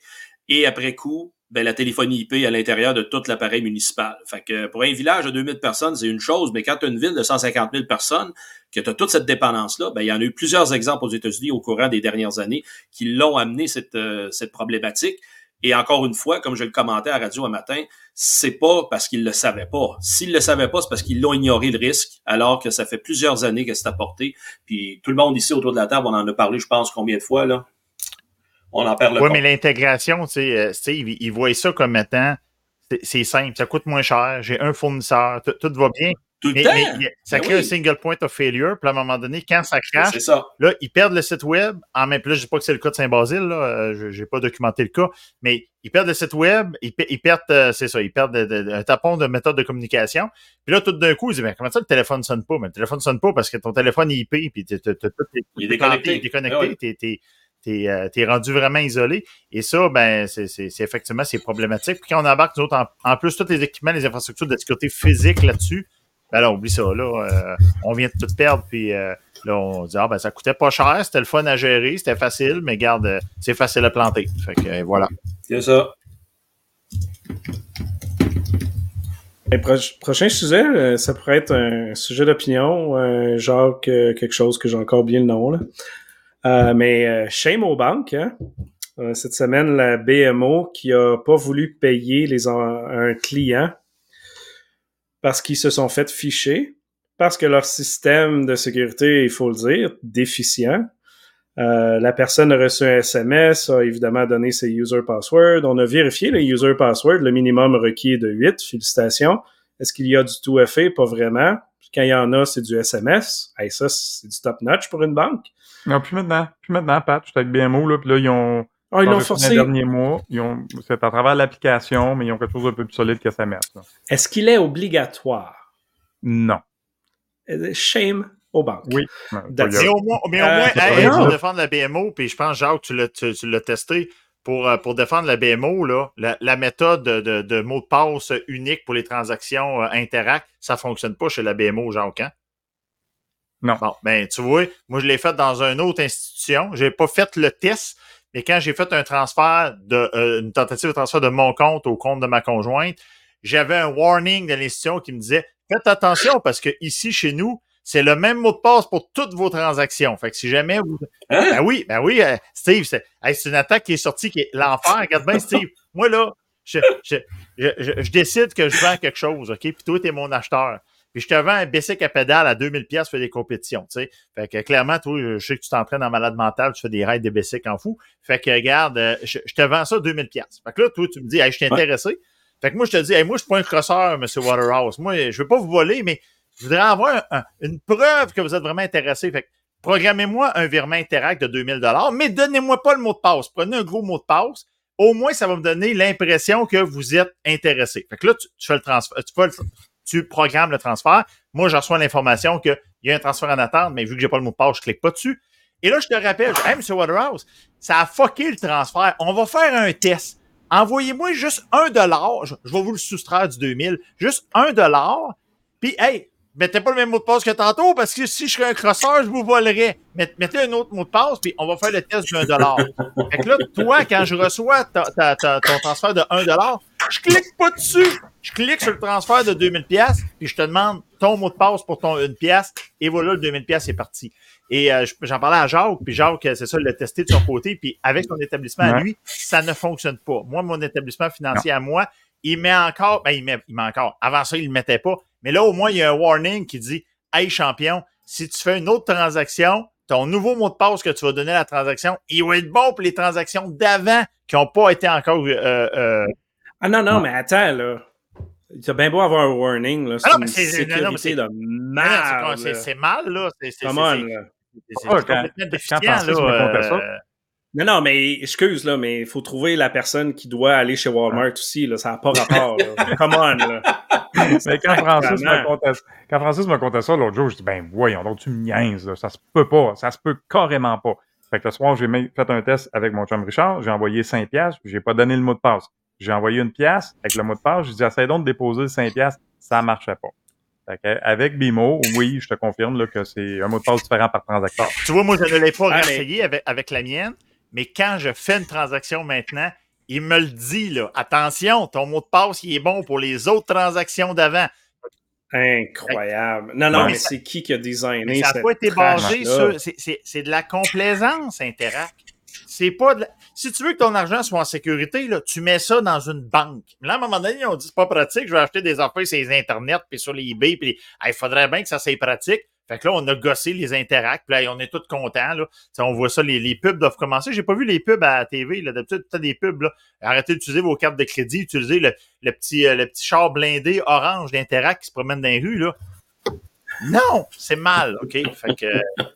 et après coup, ben, la téléphonie IP à l'intérieur de tout l'appareil municipal. Fait que pour un village de 2000 personnes, c'est une chose, mais quand tu as une ville de 150 000 personnes, que tu as toute cette dépendance-là, ben, il y en a eu plusieurs exemples aux États-Unis au courant des dernières années qui l'ont amené cette, euh, cette problématique. Et encore une fois, comme je le commentais à la radio un matin, c'est pas parce qu'ils le savaient pas. S'ils le savaient pas, c'est parce qu'ils l'ont ignoré le risque, alors que ça fait plusieurs années que c'est apporté. Puis tout le monde ici autour de la table, on en a parlé, je pense, combien de fois, là? On en perd le Oui, mais l'intégration, tu sais, euh, tu ils, voient ça comme étant, c'est- simple, ça coûte moins cher, j'ai un fournisseur, tout, va bien. Tout le mais, temps. mais ça Ben crée oui. un single point of failure, puis à un moment donné, quand ça crache, C'est ça. là, ils perdent le site web. En même temps, je ne dis pas que c'est le cas de Saint-Basile, là, euh, je n'ai pas documenté le cas, mais ils perdent le site web, ils, pe- ils perdent, euh, c'est ça, ils perdent de- de- un tapon de méthode de communication. Puis là, tout d'un coup, ils disent, mais comment ça, le téléphone ne sonne pas? Mais le téléphone ne sonne pas parce que ton téléphone est IP, puis est t'es planté, déconnecté. Ah oui. T'es- t'es- t'es euh, rendu vraiment isolé. Et ça, ben, c'est effectivement, c'est problématique. Puis quand on embarque, nous autres, en, en plus, tous les équipements, les infrastructures de sécurité physique là-dessus, ben là, oublie ça, là. euh, on vient de tout perdre, puis euh, là, on dit, ah, ben, ça coûtait pas cher, c'était le fun à gérer, c'était facile, mais garde, euh, c'est facile à planter. Fait que, euh, voilà. C'est ça. Et pro- prochain sujet, euh, ça pourrait être un sujet d'opinion, euh, genre que, quelque chose que j'ai encore bien le nom. Là. Euh, mais euh, shame aux banques. Hein? Euh, cette semaine, la BMO qui a pas voulu payer les un client parce qu'ils se sont fait ficher, parce que leur système de sécurité, il faut le dire, déficient. La personne a reçu un SMS, a évidemment donné ses user passwords. On a vérifié les user passwords. Le minimum requis est de 8. Félicitations. Est-ce qu'il y a du tout FA? Pas vraiment. Quand il y en a, c'est du SMS. Hey, ça, c'est du top notch pour une banque. Non, plus maintenant. Plus maintenant, Pat. J'étais avec BMO, là, puis là, ils ont. Ah, ils l'ont les forcé. derniers mois, ils ont, c'est à travers l'application, mais ils ont quelque chose d'un peu plus solide que SMS. là. Est-ce qu'il est obligatoire? Non. Euh, Shame aux banques. Oui. Mais au moins, mais au Euh, moins hey, pour défendre la BMO, puis je pense, Jacques, tu l'as, tu, tu l'as testé. Pour, euh, pour défendre la BMO, là, la, la méthode de, de, mot de passe unique pour les transactions euh, Interact, ça fonctionne pas chez la BMO, Jacques. Hein? Non. Bon, ben, tu vois, moi, je l'ai fait dans une autre institution. J'ai pas fait le test, mais quand j'ai fait un transfert de, euh, une tentative de transfert de mon compte au compte de ma conjointe, j'avais un warning de l'institution qui me disait, faites attention parce que ici, chez nous, c'est le même mot de passe pour toutes vos transactions. Fait que si jamais vous. Hein? Ben oui, ben oui, euh, Steve, c'est hey, c'est une attaque qui est sortie qui est l'enfer. Regarde bien, Steve. Moi, là, je, je, je, je- je décide que je vends quelque chose, OK? Puis toi, t'es mon acheteur. Puis je te vends un bicycle à pédale à 2000 pièces pour des compétitions, tu sais. Fait que clairement, toi, je sais que tu t'entraînes en malade mental, tu fais des raids de bicycle en fou. Fait que regarde, euh, je, je te vends ça 2000 pièces. Fait que là, toi, tu me dis, hey, je suis intéressé. Fait que moi, je te dis, hey, moi, je suis pas un crosseur, M. Waterhouse. Moi, je veux pas vous voler, mais je voudrais avoir un- un- une preuve que vous êtes vraiment intéressé. Fait que programmez-moi un virement Interact de 2000 mais donnez-moi pas le mot de passe. Prenez un gros mot de passe. Au moins, ça va me donner l'impression que vous êtes intéressé. Fait que là, tu, tu fais le transfert, tu, fais le- tu programmes le transfert. Moi, je reçois l'information qu'il y a un transfert en attente, mais vu que j'ai pas le mot de passe, je clique pas dessus. Et là, je te rappelle, je hey, M. Waterhouse, ça a fucké le transfert. On va faire un test. Envoyez-moi juste un dollar. Je, je vais vous le soustraire du 2000. Juste un dollar. Puis, hey, mettez pas le même mot de passe que tantôt parce que si je serais un crosseur, je vous volerais. Met- Mettez un autre mot de passe, puis on va faire le test du 1 dollar. Fait que là, toi, quand je reçois ta- ta- ta- ton transfert de 1 dollar, je clique pas dessus. Je clique sur le transfert de 2000 pièces, puis je te demande ton mot de passe pour ton 1 pièce, et voilà, le 2000 pièces est parti. Et euh, je- j'en parlais à Jacques, puis Jacques, c'est ça, l'a testé de son côté, puis avec son établissement à lui, ça ne fonctionne pas. Moi, mon établissement financier à moi, il met encore, ben il met, il met encore. Avant ça, il le mettait pas. Mais là, au moins, il y a un warning qui dit Hey champion, si tu fais une autre transaction, ton nouveau mot de passe que tu vas donner à la transaction, il va être bon pour les transactions d'avant qui n'ont pas été encore. euh, euh, Ah non, non, mais attends, là. Tu as bien beau avoir un warning, là. C'est Ah non, une mais c'est- sécurité non, mais c'est- de merde. c'est- c'est- c'est mal, là. C'est c'est- c'est- c'est- là. c'est- c'est Ah, complètement déficient, là, Non, non, mais excuse, là, mais il faut trouver la personne qui doit aller chez Walmart aussi, là. Ça n'a pas rapport, là. Come on, là. Mais quand Francis, me contait, quand Francis me contait ça l'autre jour, je dis ben voyons donc tu me niaises, là. ça se peut pas, ça se peut carrément pas. Fait que le soir, j'ai fait un test avec mon chum Richard, j'ai envoyé 5 piastres, puis j'ai pas donné le mot de passe. J'ai envoyé une pièce avec le mot de passe, j'ai dit essaye donc de déposer 5 piastres, ça marchait pas. Fait avec BMO, oui, je te confirme là, que c'est un mot de passe différent par transacteur. Tu vois, moi, je ne l'ai pas Ah, avec, avec la mienne, mais quand je fais une transaction maintenant, il me le dit, là. Attention, ton mot de passe, il est bon pour les autres transactions d'avant. Incroyable. Non, non, mais mais ça- c'est qui qui a designé Mais ça n'a pas été basé sur. c'est- C'est c'est de la complaisance, Interact. C'est pas de la- Si tu veux que ton argent soit en sécurité, là, tu mets ça dans une banque. Là, à un moment donné, on dit c'est pas pratique, je vais acheter des affaires sur les Internet, puis sur les eBay, puis il faudrait bien que ça soit pratique. Fait que là, on a gossé les Interact, puis là, on est tous contents. Là. On voit ça, les, pubs doivent commencer. J'ai pas vu les pubs à la TV. D'habitude, tu as des pubs. Là. Arrêtez d'utiliser vos cartes de crédit, utilisez le, le petit, euh, le petit char blindé orange d'Interact qui se promène dans les rues. Là. Non, c'est mal, OK? Fait que.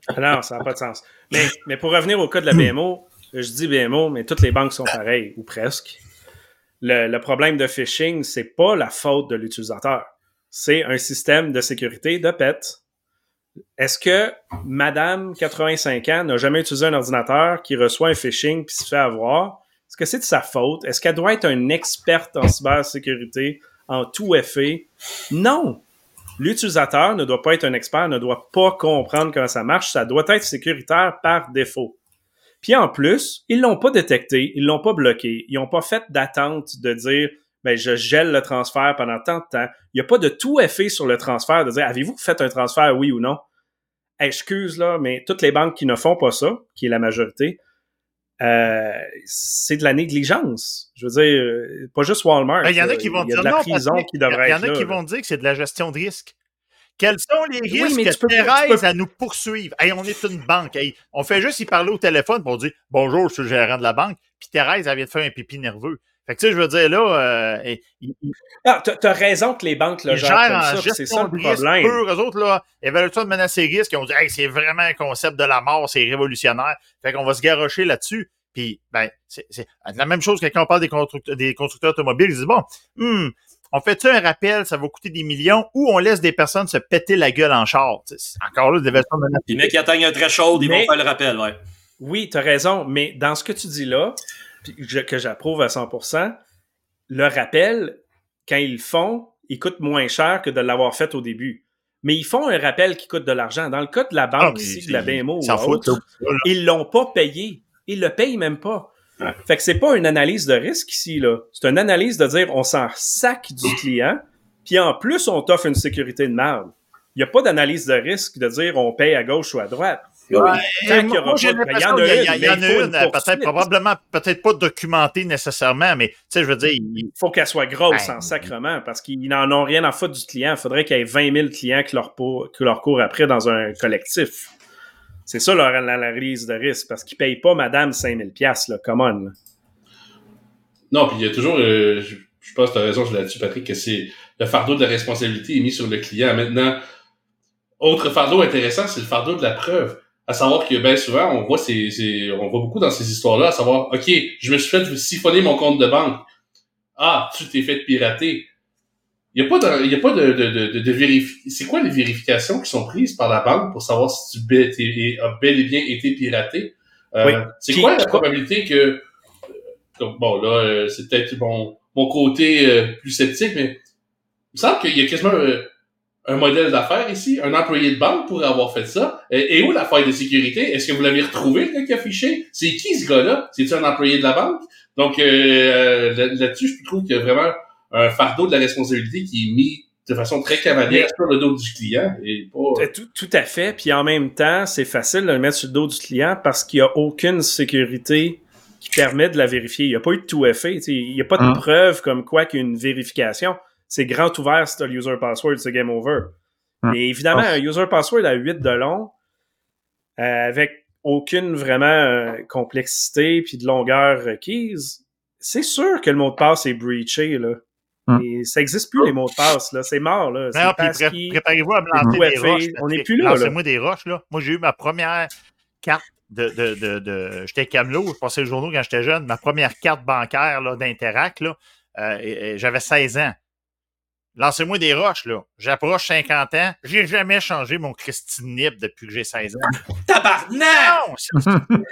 Ah Non, ça n'a pas de sens. Mais, mais pour revenir au cas de la BMO, je dis BMO, mais toutes les banques sont pareilles, ou presque. Le, le problème de phishing, c'est pas la faute de l'utilisateur. C'est un système de sécurité de PET. Est-ce que Madame, 85 ans, n'a jamais utilisé un ordinateur qui reçoit un phishing puis se fait avoir? Est-ce que c'est de sa faute? Est-ce qu'elle doit être une experte en cybersécurité, en tout effet? Non! L'utilisateur ne doit pas être un expert, ne doit pas comprendre comment ça marche. Ça doit être sécuritaire par défaut. Puis en plus, ils l'ont pas détecté, ils l'ont pas bloqué, ils n'ont pas fait d'attente de dire ben je gèle le transfert pendant tant de temps. Il n'y a pas de tout effet sur le transfert de dire avez-vous fait un transfert oui ou non? Excuse là, mais toutes les banques qui ne font pas ça, qui est la majorité, euh, c'est de la négligence. Je veux dire, euh, pas juste Walmart. Ben, Il y en a là. qui vont dire non, Il y en a qui vont dire que c'est de la gestion de risque. Quels sont les Oui, risques mais que peux tu Thérèse peux- à nous poursuivre? Hey, on est une banque. Hey, on fait juste y parler au téléphone pour dire Bonjour, je suis le gérant de la banque. Puis Thérèse, elle vient de faire un pipi nerveux. Fait que tu sais, je veux dire, là, euh, Ah, t'as- t'as raison que les banques le gèrent comme en ça, c'est ça le problème. pur. Eux autres, là, évaluation de menace et risques, ils ont dit Hey, c'est vraiment un concept de la mort, c'est révolutionnaire. Fait qu'on va se garrocher là-dessus. Puis, ben, c'est la même chose que quand on parle des constructeurs, des constructeurs automobiles. Ils disent Bon, hmm, on fait-tu un rappel, ça va coûter des millions, ou on laisse des personnes se péter la gueule en char? Encore là, des versions de Les mecs qui atteignent un très chaud, ils Mais- vont faire le rappel, ouais. Oui, tu as raison, mais dans ce que tu dis là, que j'approuve à 100%, le rappel, quand ils le font, il coûte moins cher que de l'avoir fait au début. Mais ils font un rappel qui coûte de l'argent. Dans le cas de la banque Ah, ici, de la BMO ils ou autre, ils l'ont pas payé. Ils le payent même pas. Fait que c'est pas une analyse de risque ici, là. C'est une analyse de dire on s'en sac du client, puis en plus, on t'offre une sécurité de merde. Il n'y a pas d'analyse de risque de dire on paye à gauche ou à droite. Ouais, Tant qu'il y moi, aura j'ai pas de- il y en a une, il y en mais il a faut une, une peut-être probablement, peut-être pas documentée nécessairement, mais tu sais, je veux dire, il- Il faut qu'elle soit grosse Ben, en sacrement parce qu'ils n'en ont rien à foutre du client. Il faudrait qu'il y ait 20 000 clients qui leur, pour- qui leur courent après dans un collectif. C'est ça leur analyse de risque parce qu'ils ne payent pas madame 5 000 là, come on. là. Non, puis il y a toujours, euh, je, je pense que tu as raison là-dessus, Patrick, que c'est le fardeau de la responsabilité est mis sur le client. Maintenant, autre fardeau intéressant, c'est le fardeau de la preuve. À savoir que bien souvent, on voit ces, ces- on voit beaucoup dans ces histoires-là, à savoir, OK, je me suis fait siphonner mon compte de banque. Ah, tu t'es fait pirater. Il n'y a pas de, il y a pas de, de, de, de, de vérifi- C'est quoi les vérifications qui sont prises par la banque pour savoir si tu as bel et bien été piraté? Euh, Oui. C'est quoi la probabilité que, bon là, euh, c'est peut-être mon, mon côté euh, plus sceptique, mais il me semble qu'il y a quasiment un modèle d'affaires ici. Un employé de banque pourrait avoir fait ça. Et, et où la faille de sécurité? Est-ce que vous l'avez retrouvé, le gars qui a fiché? C'est qui ce gars-là? C'est-tu un employé de la banque? Donc euh, euh, là- là-dessus, je trouve qu'il y a vraiment un fardeau de la responsabilité qui est mis de façon très cavalière sur le dos du client et pas... Tout, tout à fait. Puis en même temps, c'est facile de le mettre sur le dos du client parce qu'il n'y a aucune sécurité qui permet de la vérifier. Il n'y a pas eu de tout effet. Il n'y a pas de Hum. preuve comme quoi qu'il y a une vérification. C'est grand ouvert si tu as le user password, c'est game over. Hum. Mais évidemment, Ah. un user password à 8 de long, euh, avec aucune vraiment euh, complexité puis de longueur requise, c'est sûr que le mot de passe est breaché. Là. Hum. Et ça n'existe plus, les mots de passe. là. C'est mort. Là. Non, pré- préparez-vous à me lancer des fait, roches. on n'est plus là, là. Lancez-moi des roches, là. Moi, j'ai eu ma première carte de... de, de, de... J'étais camelot, je passais le journaux quand j'étais jeune. Ma première carte bancaire là, d'Interac, là, euh, et- et j'avais 16 ans. Lancez-moi des roches, là. J'approche 50 ans. J'ai jamais changé mon Christine Nib depuis que j'ai 16 ans. Tabarnak!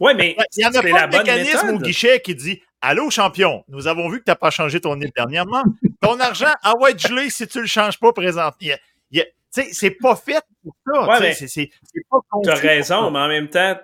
Ouais, mais Il n'y en a la pas de mécanisme au guichet qui dit Allô, champion, nous avons vu que tu n'as pas changé ton nid dernièrement. Ton argent, ah ouais, gelé si tu le changes pas présentement. Il y il y Tu c'est pas fait pour ça. Ouais, tu c'est- pas T'as pour raison, mais en même temps,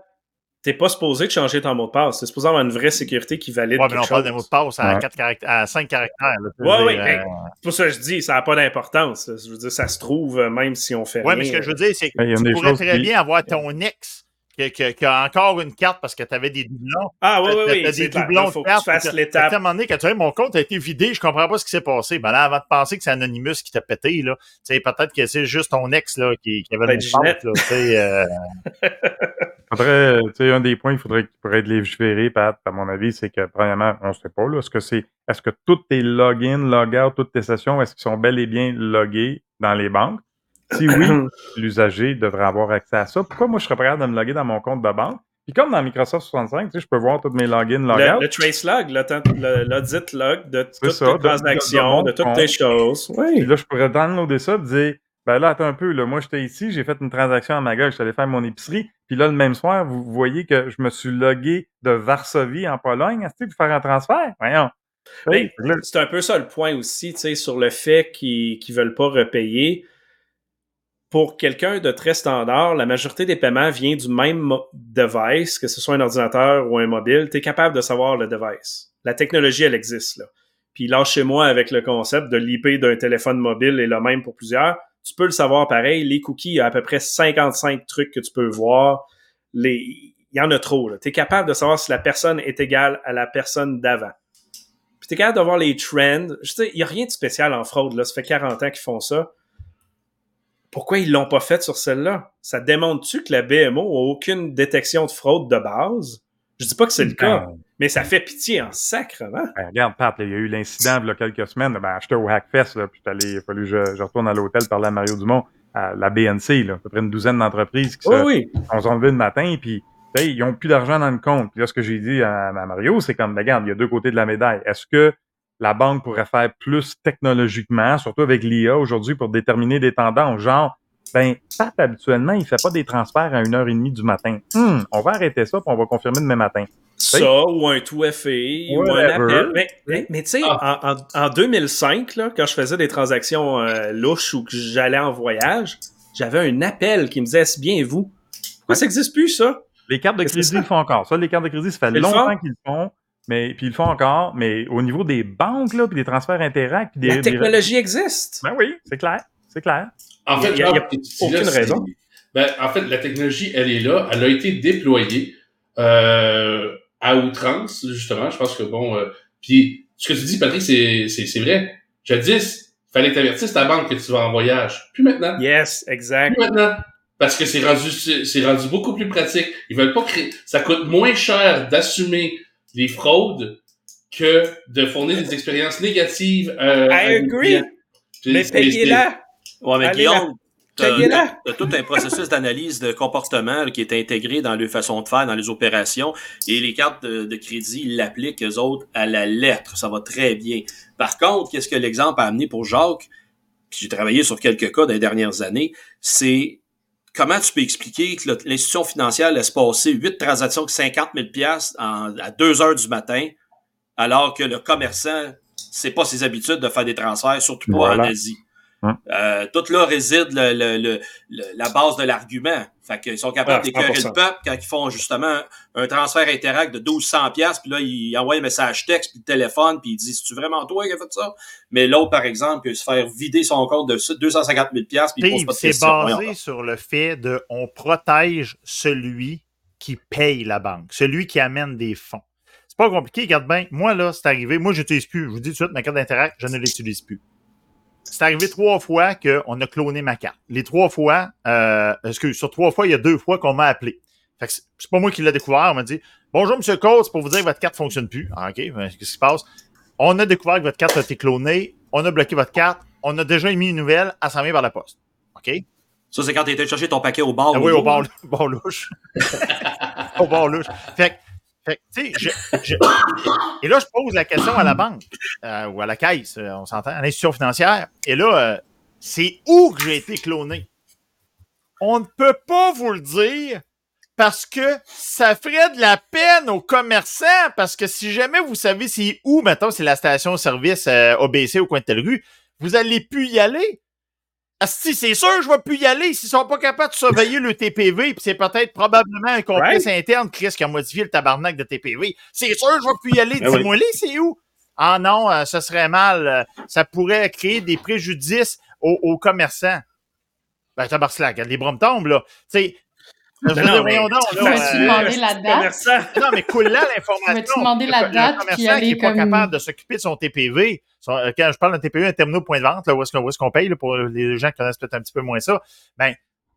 t'es pas supposé de changer ton mot de passe. T'es supposé avoir une vraie sécurité qui valide Ouais, mais on quelque parle d'un mot de passe à, Ouais. quatre caractères, à 5 caractères. dire, ouais, euh, mais c'est pour ça que je dis, ça n'a pas d'importance. Je veux dire, ça se trouve, euh, même si on fait Ouais, rien. mais ce que je veux dire, c'est que tu pourrais très qui- bien avoir ton ex qui, qui- qui a encore une carte parce que tu avais des doublons. Ah, oui, T'as- oui, t'as oui. des doublons de faut que cartes, tu fasses l'étape. À un moment donné, quand tu dis mon compte a été vidé, je comprends pas ce qui s'est passé. Ben là, avant de penser que c'est Anonymous qui t'a pété, là, tu sais, peut-être que c'est juste ton ex là, qui, qui avait le Peut-être mot de Ginette. passe, là, tu sais, euh, Faudrait, tu sais, un des points, il faudrait qu'il pourrait être légiféré, Pat, à mon avis, c'est que, premièrement, on ne sait pas, là, est-ce que c'est, est-ce que toutes tes logins, logouts, toutes tes sessions, est-ce qu'ils sont bel et bien logués dans les banques? Si oui, l'usager devrait avoir accès à ça. Pourquoi moi, je serais prêt à me loguer dans mon compte de banque? Puis comme dans Microsoft 65, tu sais, je peux voir tous mes logins, logouts. le trace log, l'audit log de toutes ça, tes de- de- transactions, de toutes tes choses. Puis Oui. là, je pourrais downloader ça et dire Ben là, attends un peu, là, moi j'étais ici, j'ai fait une transaction à Magog, je suis allé faire mon épicerie. Puis là, le même soir, vous voyez que je me suis logué de Varsovie en Pologne, est-ce que pour faire un transfert? Voyons. Ben, que là, c'est un peu ça le point aussi, tu sais, sur le fait qu'ils ne veulent pas repayer. Pour quelqu'un de très standard, la majorité des paiements vient du même device, que ce soit un ordinateur ou un mobile. Tu es capable de savoir le device. La technologie, elle existe. Là. Puis là, chez moi, avec le concept de l'IP d'un téléphone mobile et le même pour plusieurs, tu peux le savoir pareil. Les cookies, il y a à peu près 55 trucs que tu peux voir. Les... Il y en a trop. Tu es capable de savoir si la personne est égale à la personne d'avant. Puis tu es capable de voir les trends. Je sais, il n'y a rien de spécial en fraude. Là. Ça fait 40 ans qu'ils font ça. Pourquoi ils l'ont pas fait sur celle-là? Ça démontre-tu que la BMO a aucune détection de fraude de base? Je dis pas que c'est le cas, mais ça fait pitié en sacrement. ben, regarde, Pat, il y a eu l'incident il y a quelques semaines. Ben, j'étais au Hackfest, là, puis allé- il a fallu que je, je retourne à l'hôtel parler à Mario Dumont, à la BNC, là, à peu près une douzaine d'entreprises qui se, oui. on s'en levé le matin, puis ils ont plus d'argent dans le compte. Puis là, ce que j'ai dit à, à Mario, c'est comme, ben, regarde, il y a deux côtés de la médaille. Est-ce que la banque pourrait faire plus technologiquement, surtout avec l'IA aujourd'hui, pour déterminer des tendances, genre, ben, Pat, habituellement, il fait pas des transferts à une heure et demie du matin. Hum, on va arrêter ça, puis on va confirmer demain matin. Ça, ou un tout FA, ou un appel. Mais, mais, mais tu sais, Ah. en, en- en 2005, là, quand je faisais des transactions euh, louches ou que j'allais en voyage, j'avais un appel qui me disait Est-ce bien vous? Pourquoi ça n'existe plus, ça? Les cartes de crédit c'est le font encore. Ça, les cartes de crédit, ça fait Ils longtemps qu'ils le font. Mais, puis ils le font encore, mais au niveau des banques, là, puis des transferts interact, puis des. La des- technologie existe. Ben oui, c'est clair. C'est clair. En fait, Il a- aucune raison. Ben, en fait, la technologie, elle est là. Elle a été déployée euh, à outrance, justement. Je pense que bon. euh, puis ce que tu dis, Patrick, c'est c'est c'est vrai. Jadis, fallait que tu avertisses ta banque que tu vas en voyage. Plus maintenant. Yes, exact. Plus maintenant. Parce que c'est rendu c'est rendu beaucoup plus pratique. Ils veulent pas créer. Ça coûte moins cher d'assumer les fraudes que de fournir des expériences négatives. Euh, I agree. Puis Mais payez-la. Ouais, mais Allez Guillaume, T'as Caguez-la! t'as tout un processus d'analyse de comportement là, qui est intégré dans leur façon de faire, dans les opérations. Et les cartes de, de crédit, ils l'appliquent, eux autres, à la lettre. Ça va très bien. Par contre, qu'est-ce que l'exemple a amené pour Jacques? Puis j'ai travaillé sur quelques cas dans les dernières années. C'est comment tu peux expliquer que l'institution financière laisse passer 8 transactions de 50 000 en, à 2 heures du matin, alors que le commerçant, c'est pas ses habitudes de faire des transferts, surtout pas Voilà. en Asie. Hum. Euh, tout là réside le- le- le- le- la base de l'argument. Fait qu'ils sont capables Ah, d'écœurer 100%. le peuple quand ils font justement un, transfert interact de 1200 pièces puis là ils envoient un message texte puis le téléphone puis ils disent c'est vraiment toi qui as fait ça? Mais l'autre par exemple peut se faire vider son compte de 250 000 pièces puis il pose pas de c'est basé sur le fait de on protège celui qui paye la banque, celui qui amène des fonds. C'est pas compliqué, regarde bien. Moi, là, c'est arrivé. Moi, je n'utilise plus. Je vous dis tout de suite, ma carte d'interact, je ne l'utilise plus. C'est arrivé trois fois qu'on a cloné ma carte. Les trois fois, euh, excuse, sur trois fois, il y a deux fois qu'on m'a appelé. Fait que c'est pas moi qui l'ai découvert. On m'a dit Bonjour, Monsieur Cole, c'est pour vous dire que votre carte fonctionne plus. Ah, OK, ben, qu'est-ce qui se passe? On a découvert que votre carte a été clonée. On a bloqué votre carte. On a déjà émis une nouvelle à s'envoyer par la poste. OK? Ça c'est quand tu étais chercher ton paquet au bar. Ah oui, au jour. bar, au bar louche. au bar louche. Fait que, fait je- je- et là, je pose la question à la banque euh, ou à la caisse, euh, on s'entend, à l'institution financière. Et là, euh, c'est où que j'ai été cloné? On ne peut pas vous le dire parce que ça ferait de la peine aux commerçants parce que si jamais vous savez c'est où, mettons, c'est la station-service euh, ABC au coin de telle rue, vous allez plus y aller. Asti, c'est sûr, je vais plus y aller. S'ils sont pas capables de surveiller le TPV, puis c'est peut-être probablement un complice interne, Chris, qui a modifié le tabarnak de TPV. C'est sûr, je vais plus y aller. Ben oui. Dis-moi les, c'est où? Ah non, euh, ça serait mal. euh, ça pourrait créer des préjudices aux, aux commerçants. Ben, tabarnak, les bras me tombent, là. Tu sais, Non, dire, non, mais donc, tu fais- euh, demander la date? Non, mais coule là l'information. Vas-tu demander la date, Le commerçant qui n'est pas capable de s'occuper de son TPV. son- euh, quand je parle d'un TPV, un terminal point de vente, là, où est-ce qu'on où est-ce qu'on paye, là, pour les gens qui connaissent peut-être un petit peu moins ça, ben,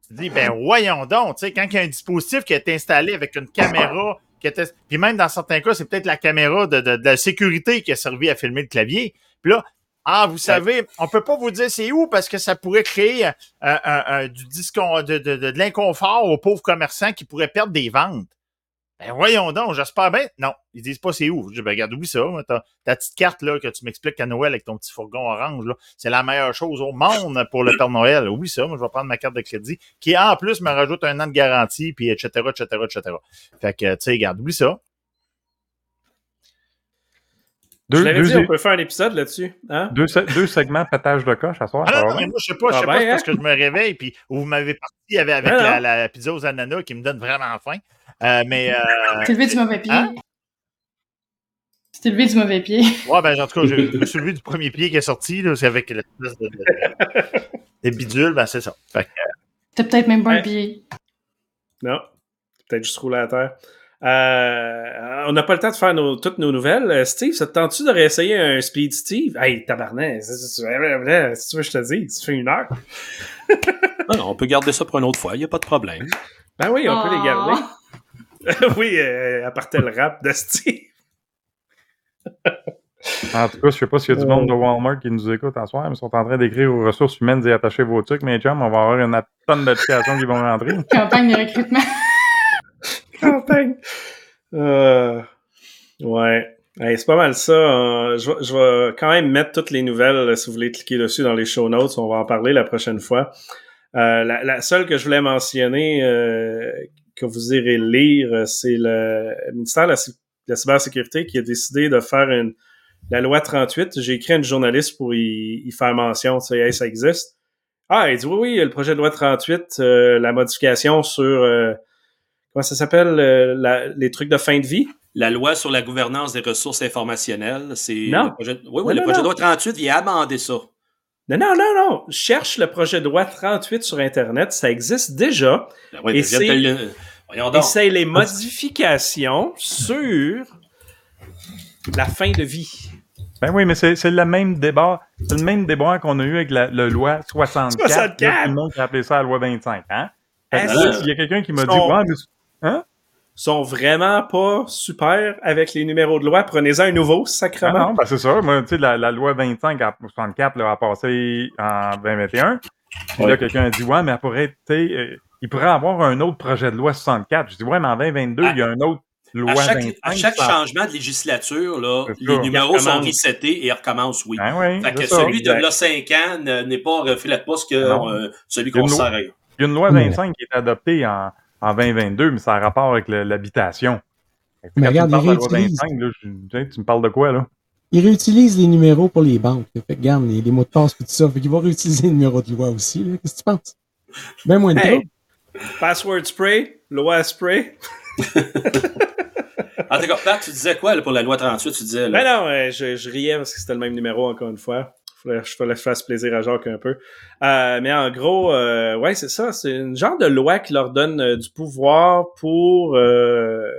tu te dis, ben, voyons donc, tu sais, quand il y a un dispositif qui est installé avec une caméra, qui était, puis même dans certains cas, c'est peut-être la caméra de, de, de la sécurité qui a servi à filmer le clavier. Puis là, ah, vous savez, on peut pas vous dire c'est où parce que ça pourrait créer euh, du discon, de, de, de, de l'inconfort aux pauvres commerçants qui pourraient perdre des ventes. Ben voyons donc, j'espère bien. Non, ils disent pas c'est où. Je dis, ben regarde, oublie ça. Ta, ta petite carte là, que tu m'expliques à Noël avec ton petit fourgon orange, là, c'est la meilleure chose au monde pour le Père Noël. Oublie ça, moi je vais prendre ma carte de crédit, qui en plus me rajoute un an de garantie, puis etc., etc., etc. Fait que, tu sais, regarde, oublie ça. Je Deux, l'avais deux, dit, on peut faire un épisode là-dessus. Hein? deux, se- deux segments pétage de coche à soir. Ah ça non, va non, mais bien? moi, je sais pas, je Ah sais pas, ben, parce hein? que je me réveille, puis vous m'avez parti avec, la, pizza aux ananas qui me donne vraiment faim. Euh, mais, euh, T'es levé du mauvais pied. Hein? Tu t'es levé du mauvais pied. ouais, ben, en tout cas, je je me suis levé du premier pied qui est sorti, là, c'est avec l'espèce de, de, de bidule, ben, c'est ça. Fait que, T'as peut-être même pas Ouais. un pied. Non. Peut-être juste rouler à terre. Euh, on n'a pas le temps de faire nos- toutes nos nouvelles. Euh, Steve, ça te tente-tu de réessayer un Speed Steve? Hey, tabarnak, si tu veux que je te dise, ça fait une heure. Non, non, on peut garder ça pour une autre fois, il n'y a pas de problème. Ben oui, on peut les garder. Ah. oui, euh, à part le rap de Steve. En tout cas, je sais pas s'il y a du monde de Walmart qui nous écoute en soir, mais ils sont en train d'écrire aux ressources humaines et attacher vos trucs, mais chum, on va avoir une tonne d'applications qui vont rentrer. Campagne de recrutement. Campagne. Euh, ouais. C'est pas mal ça. Euh, je, vais, quand même mettre toutes les nouvelles, euh, si vous voulez cliquer dessus dans les show notes. On va en parler la prochaine fois. Euh, la, seule que je voulais mentionner, que vous irez lire, c'est le ministère de la, cybersécurité qui a décidé de faire une, la loi 38. J'ai écrit à une journaliste pour y, faire mention. Tu ça existe. Ah, il dit oui, oui, le projet de loi 38, euh, la modification sur... comment ça s'appelle, euh, les trucs de fin de vie? La loi sur la gouvernance des ressources informationnelles, c'est. Non. le projet- Oui, oui, Non, le non, projet de loi 38 vient amender ça. Non, non, non, non. Cherche le projet de loi 38 sur Internet. Ça existe déjà. Ben oui, Et c'est- le- les modifications sur la fin de vie. Ben oui, mais c'est c'est le même débat. C'est le même débat qu'on a eu avec la, la loi 64. 64. Là, tout le monde qui a appelé ça la loi 25, hein? Là, il y a quelqu'un qui m'a dit, Son- ouais, mais hein? sont vraiment pas super avec les numéros de loi. Prenez-en un nouveau, Ah sacrément. non, ben c'est ça. Moi, tu sais, la, la loi 25 à 64 là, a passé en 2021. Puis là, quelqu'un a dit, ouais, mais elle pourrait être, euh, il pourrait avoir un autre projet de loi 64. Je dis, ouais, mais en 2022, il y a un autre loi À chaque, 25. à chaque changement de législature, là, les numéros sont resetés et recommencent, oui. Ben oui, fait que ça. celui de Exact. là 5 ans ne- n'est pas reflète pas ce que euh, celui qu'on à Il y a une loi 25 qui est adoptée en, en 2022, mais ça a rapport avec l'habitation. Mais regarde, tu me parles de il la loi réutilise. 25, là, je- tu me parles de quoi, là? Il réutilise les numéros pour les banques. Fait que, regarde, les, les mots de passe et tout ça. Fait qu'il va réutiliser les numéros de loi aussi. là. Qu'est-ce que tu penses? Ben moins de Hey. Password spray, loi à spray. En tout cas, Pat, tu disais quoi là, pour la loi 38? Tu disais, là, Ben non, euh, je, je riais parce que c'était le même numéro encore une fois. Fallait, fallait que je fasse plaisir à Jacques un peu. Euh, mais en gros, euh, ouais, c'est ça. C'est une genre de loi qui leur donne euh, du pouvoir pour euh,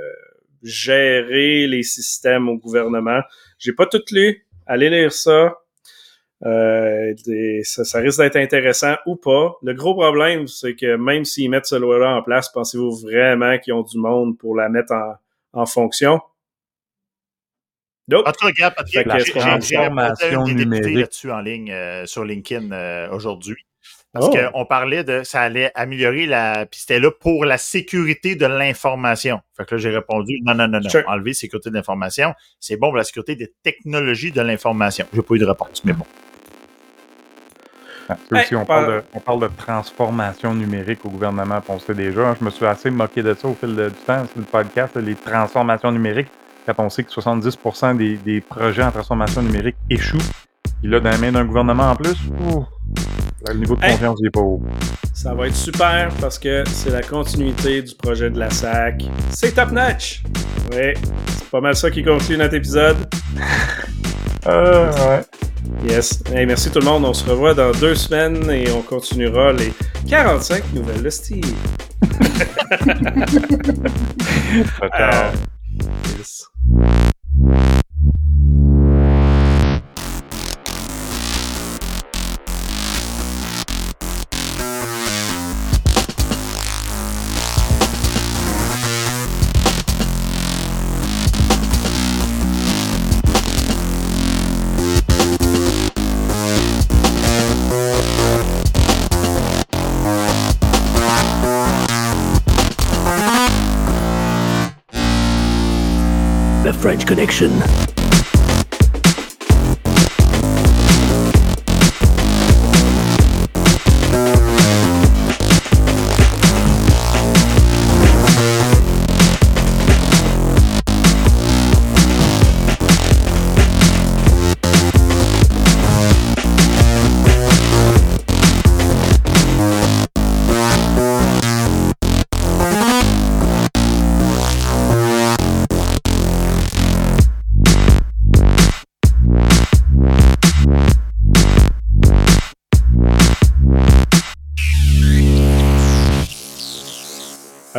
gérer les systèmes au gouvernement. J'ai pas tout lu. Allez lire ça. Euh, des- ça, ça risque d'être intéressant ou pas. Le gros problème, c'est que même s'ils mettent ce loi-là en place, pensez-vous vraiment qu'ils ont du monde pour la mettre en, en fonction? Nope. En tout cas, regarde, Patrick, j'ai- la j'ai- j'ai répondu à transformation un des députés numérique. là-dessus en ligne euh, sur LinkedIn euh, aujourd'hui. Parce Oh. qu'on parlait de ça allait améliorer la. Puis c'était là pour la sécurité de l'information. Fait que là, j'ai répondu non, non, non, non. Sure. Enlever sécurité de l'information. C'est bon pour la sécurité des technologies de l'information. J'ai pas eu de réponse, mais bon. Ah, c'est Hey, aussi, on, par- parle de, on parle de transformation numérique au gouvernement, on sait déjà. hein, je me suis assez moqué de ça au fil de- du temps sur le podcast, les transformations numériques, quand on sait que 70% des, des projets en transformation numérique échouent. Puis là, dans les mains d'un gouvernement en plus, le niveau de Hey. confiance il est pas haut. Ça va être super parce que c'est la continuité du projet de la SAC. C'est top notch! Oui, c'est pas mal ça qui conclut notre épisode. Euh, ouais. Yes. Hey, merci tout le monde. On se revoit dans deux semaines et on continuera les 45 nouvelles de Steve. Euh, yes. Yeah. Connection.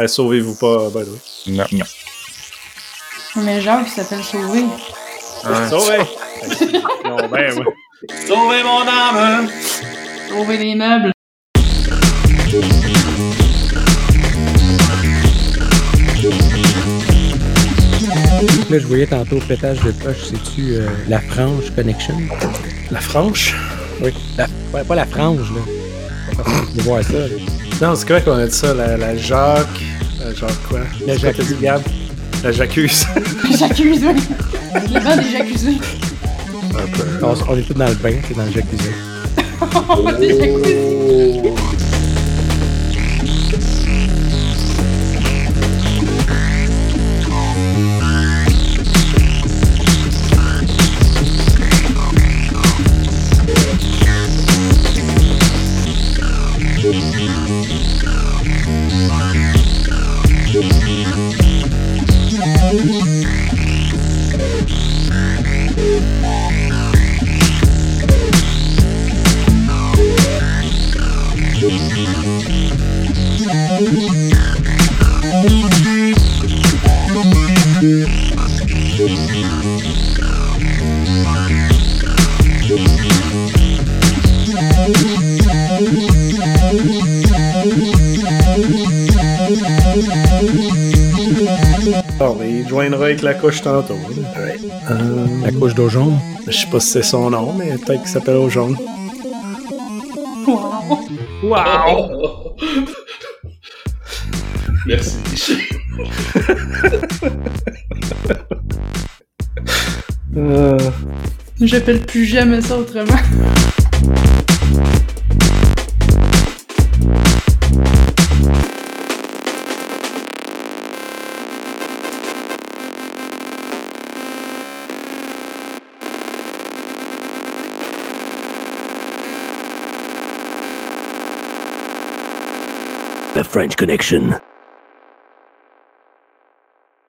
Hey, Sauvez-vous pas, by the way. Non. Mais Jacques, il s'appelle Sauvé. Ouais. Sauvé! non, ben, ouais. Sauvez mon âme! Sauver les meubles. Là, je voyais tantôt pétage de poche, c'est-tu euh, la frange connection? La franche? Oui. La, ouais, pas la frange, là. Veut voir ça. là. Non, c'est correct qu'on a dit ça. La, la Jacques. La Jacques quoi? La dit, Jacques. Gab? La J'accuse. J'accuse, oui. Le banc des jacuzzi. On, on est tous dans le bain, c'est dans le jacuzzi. des jacuzzi. la couche d'eau. Je sais pas si c'est son nom, mais peut-être qu'il s'appelle eau. Wow! Merci. Euh, j'appelle plus jamais ça autrement. French Connection.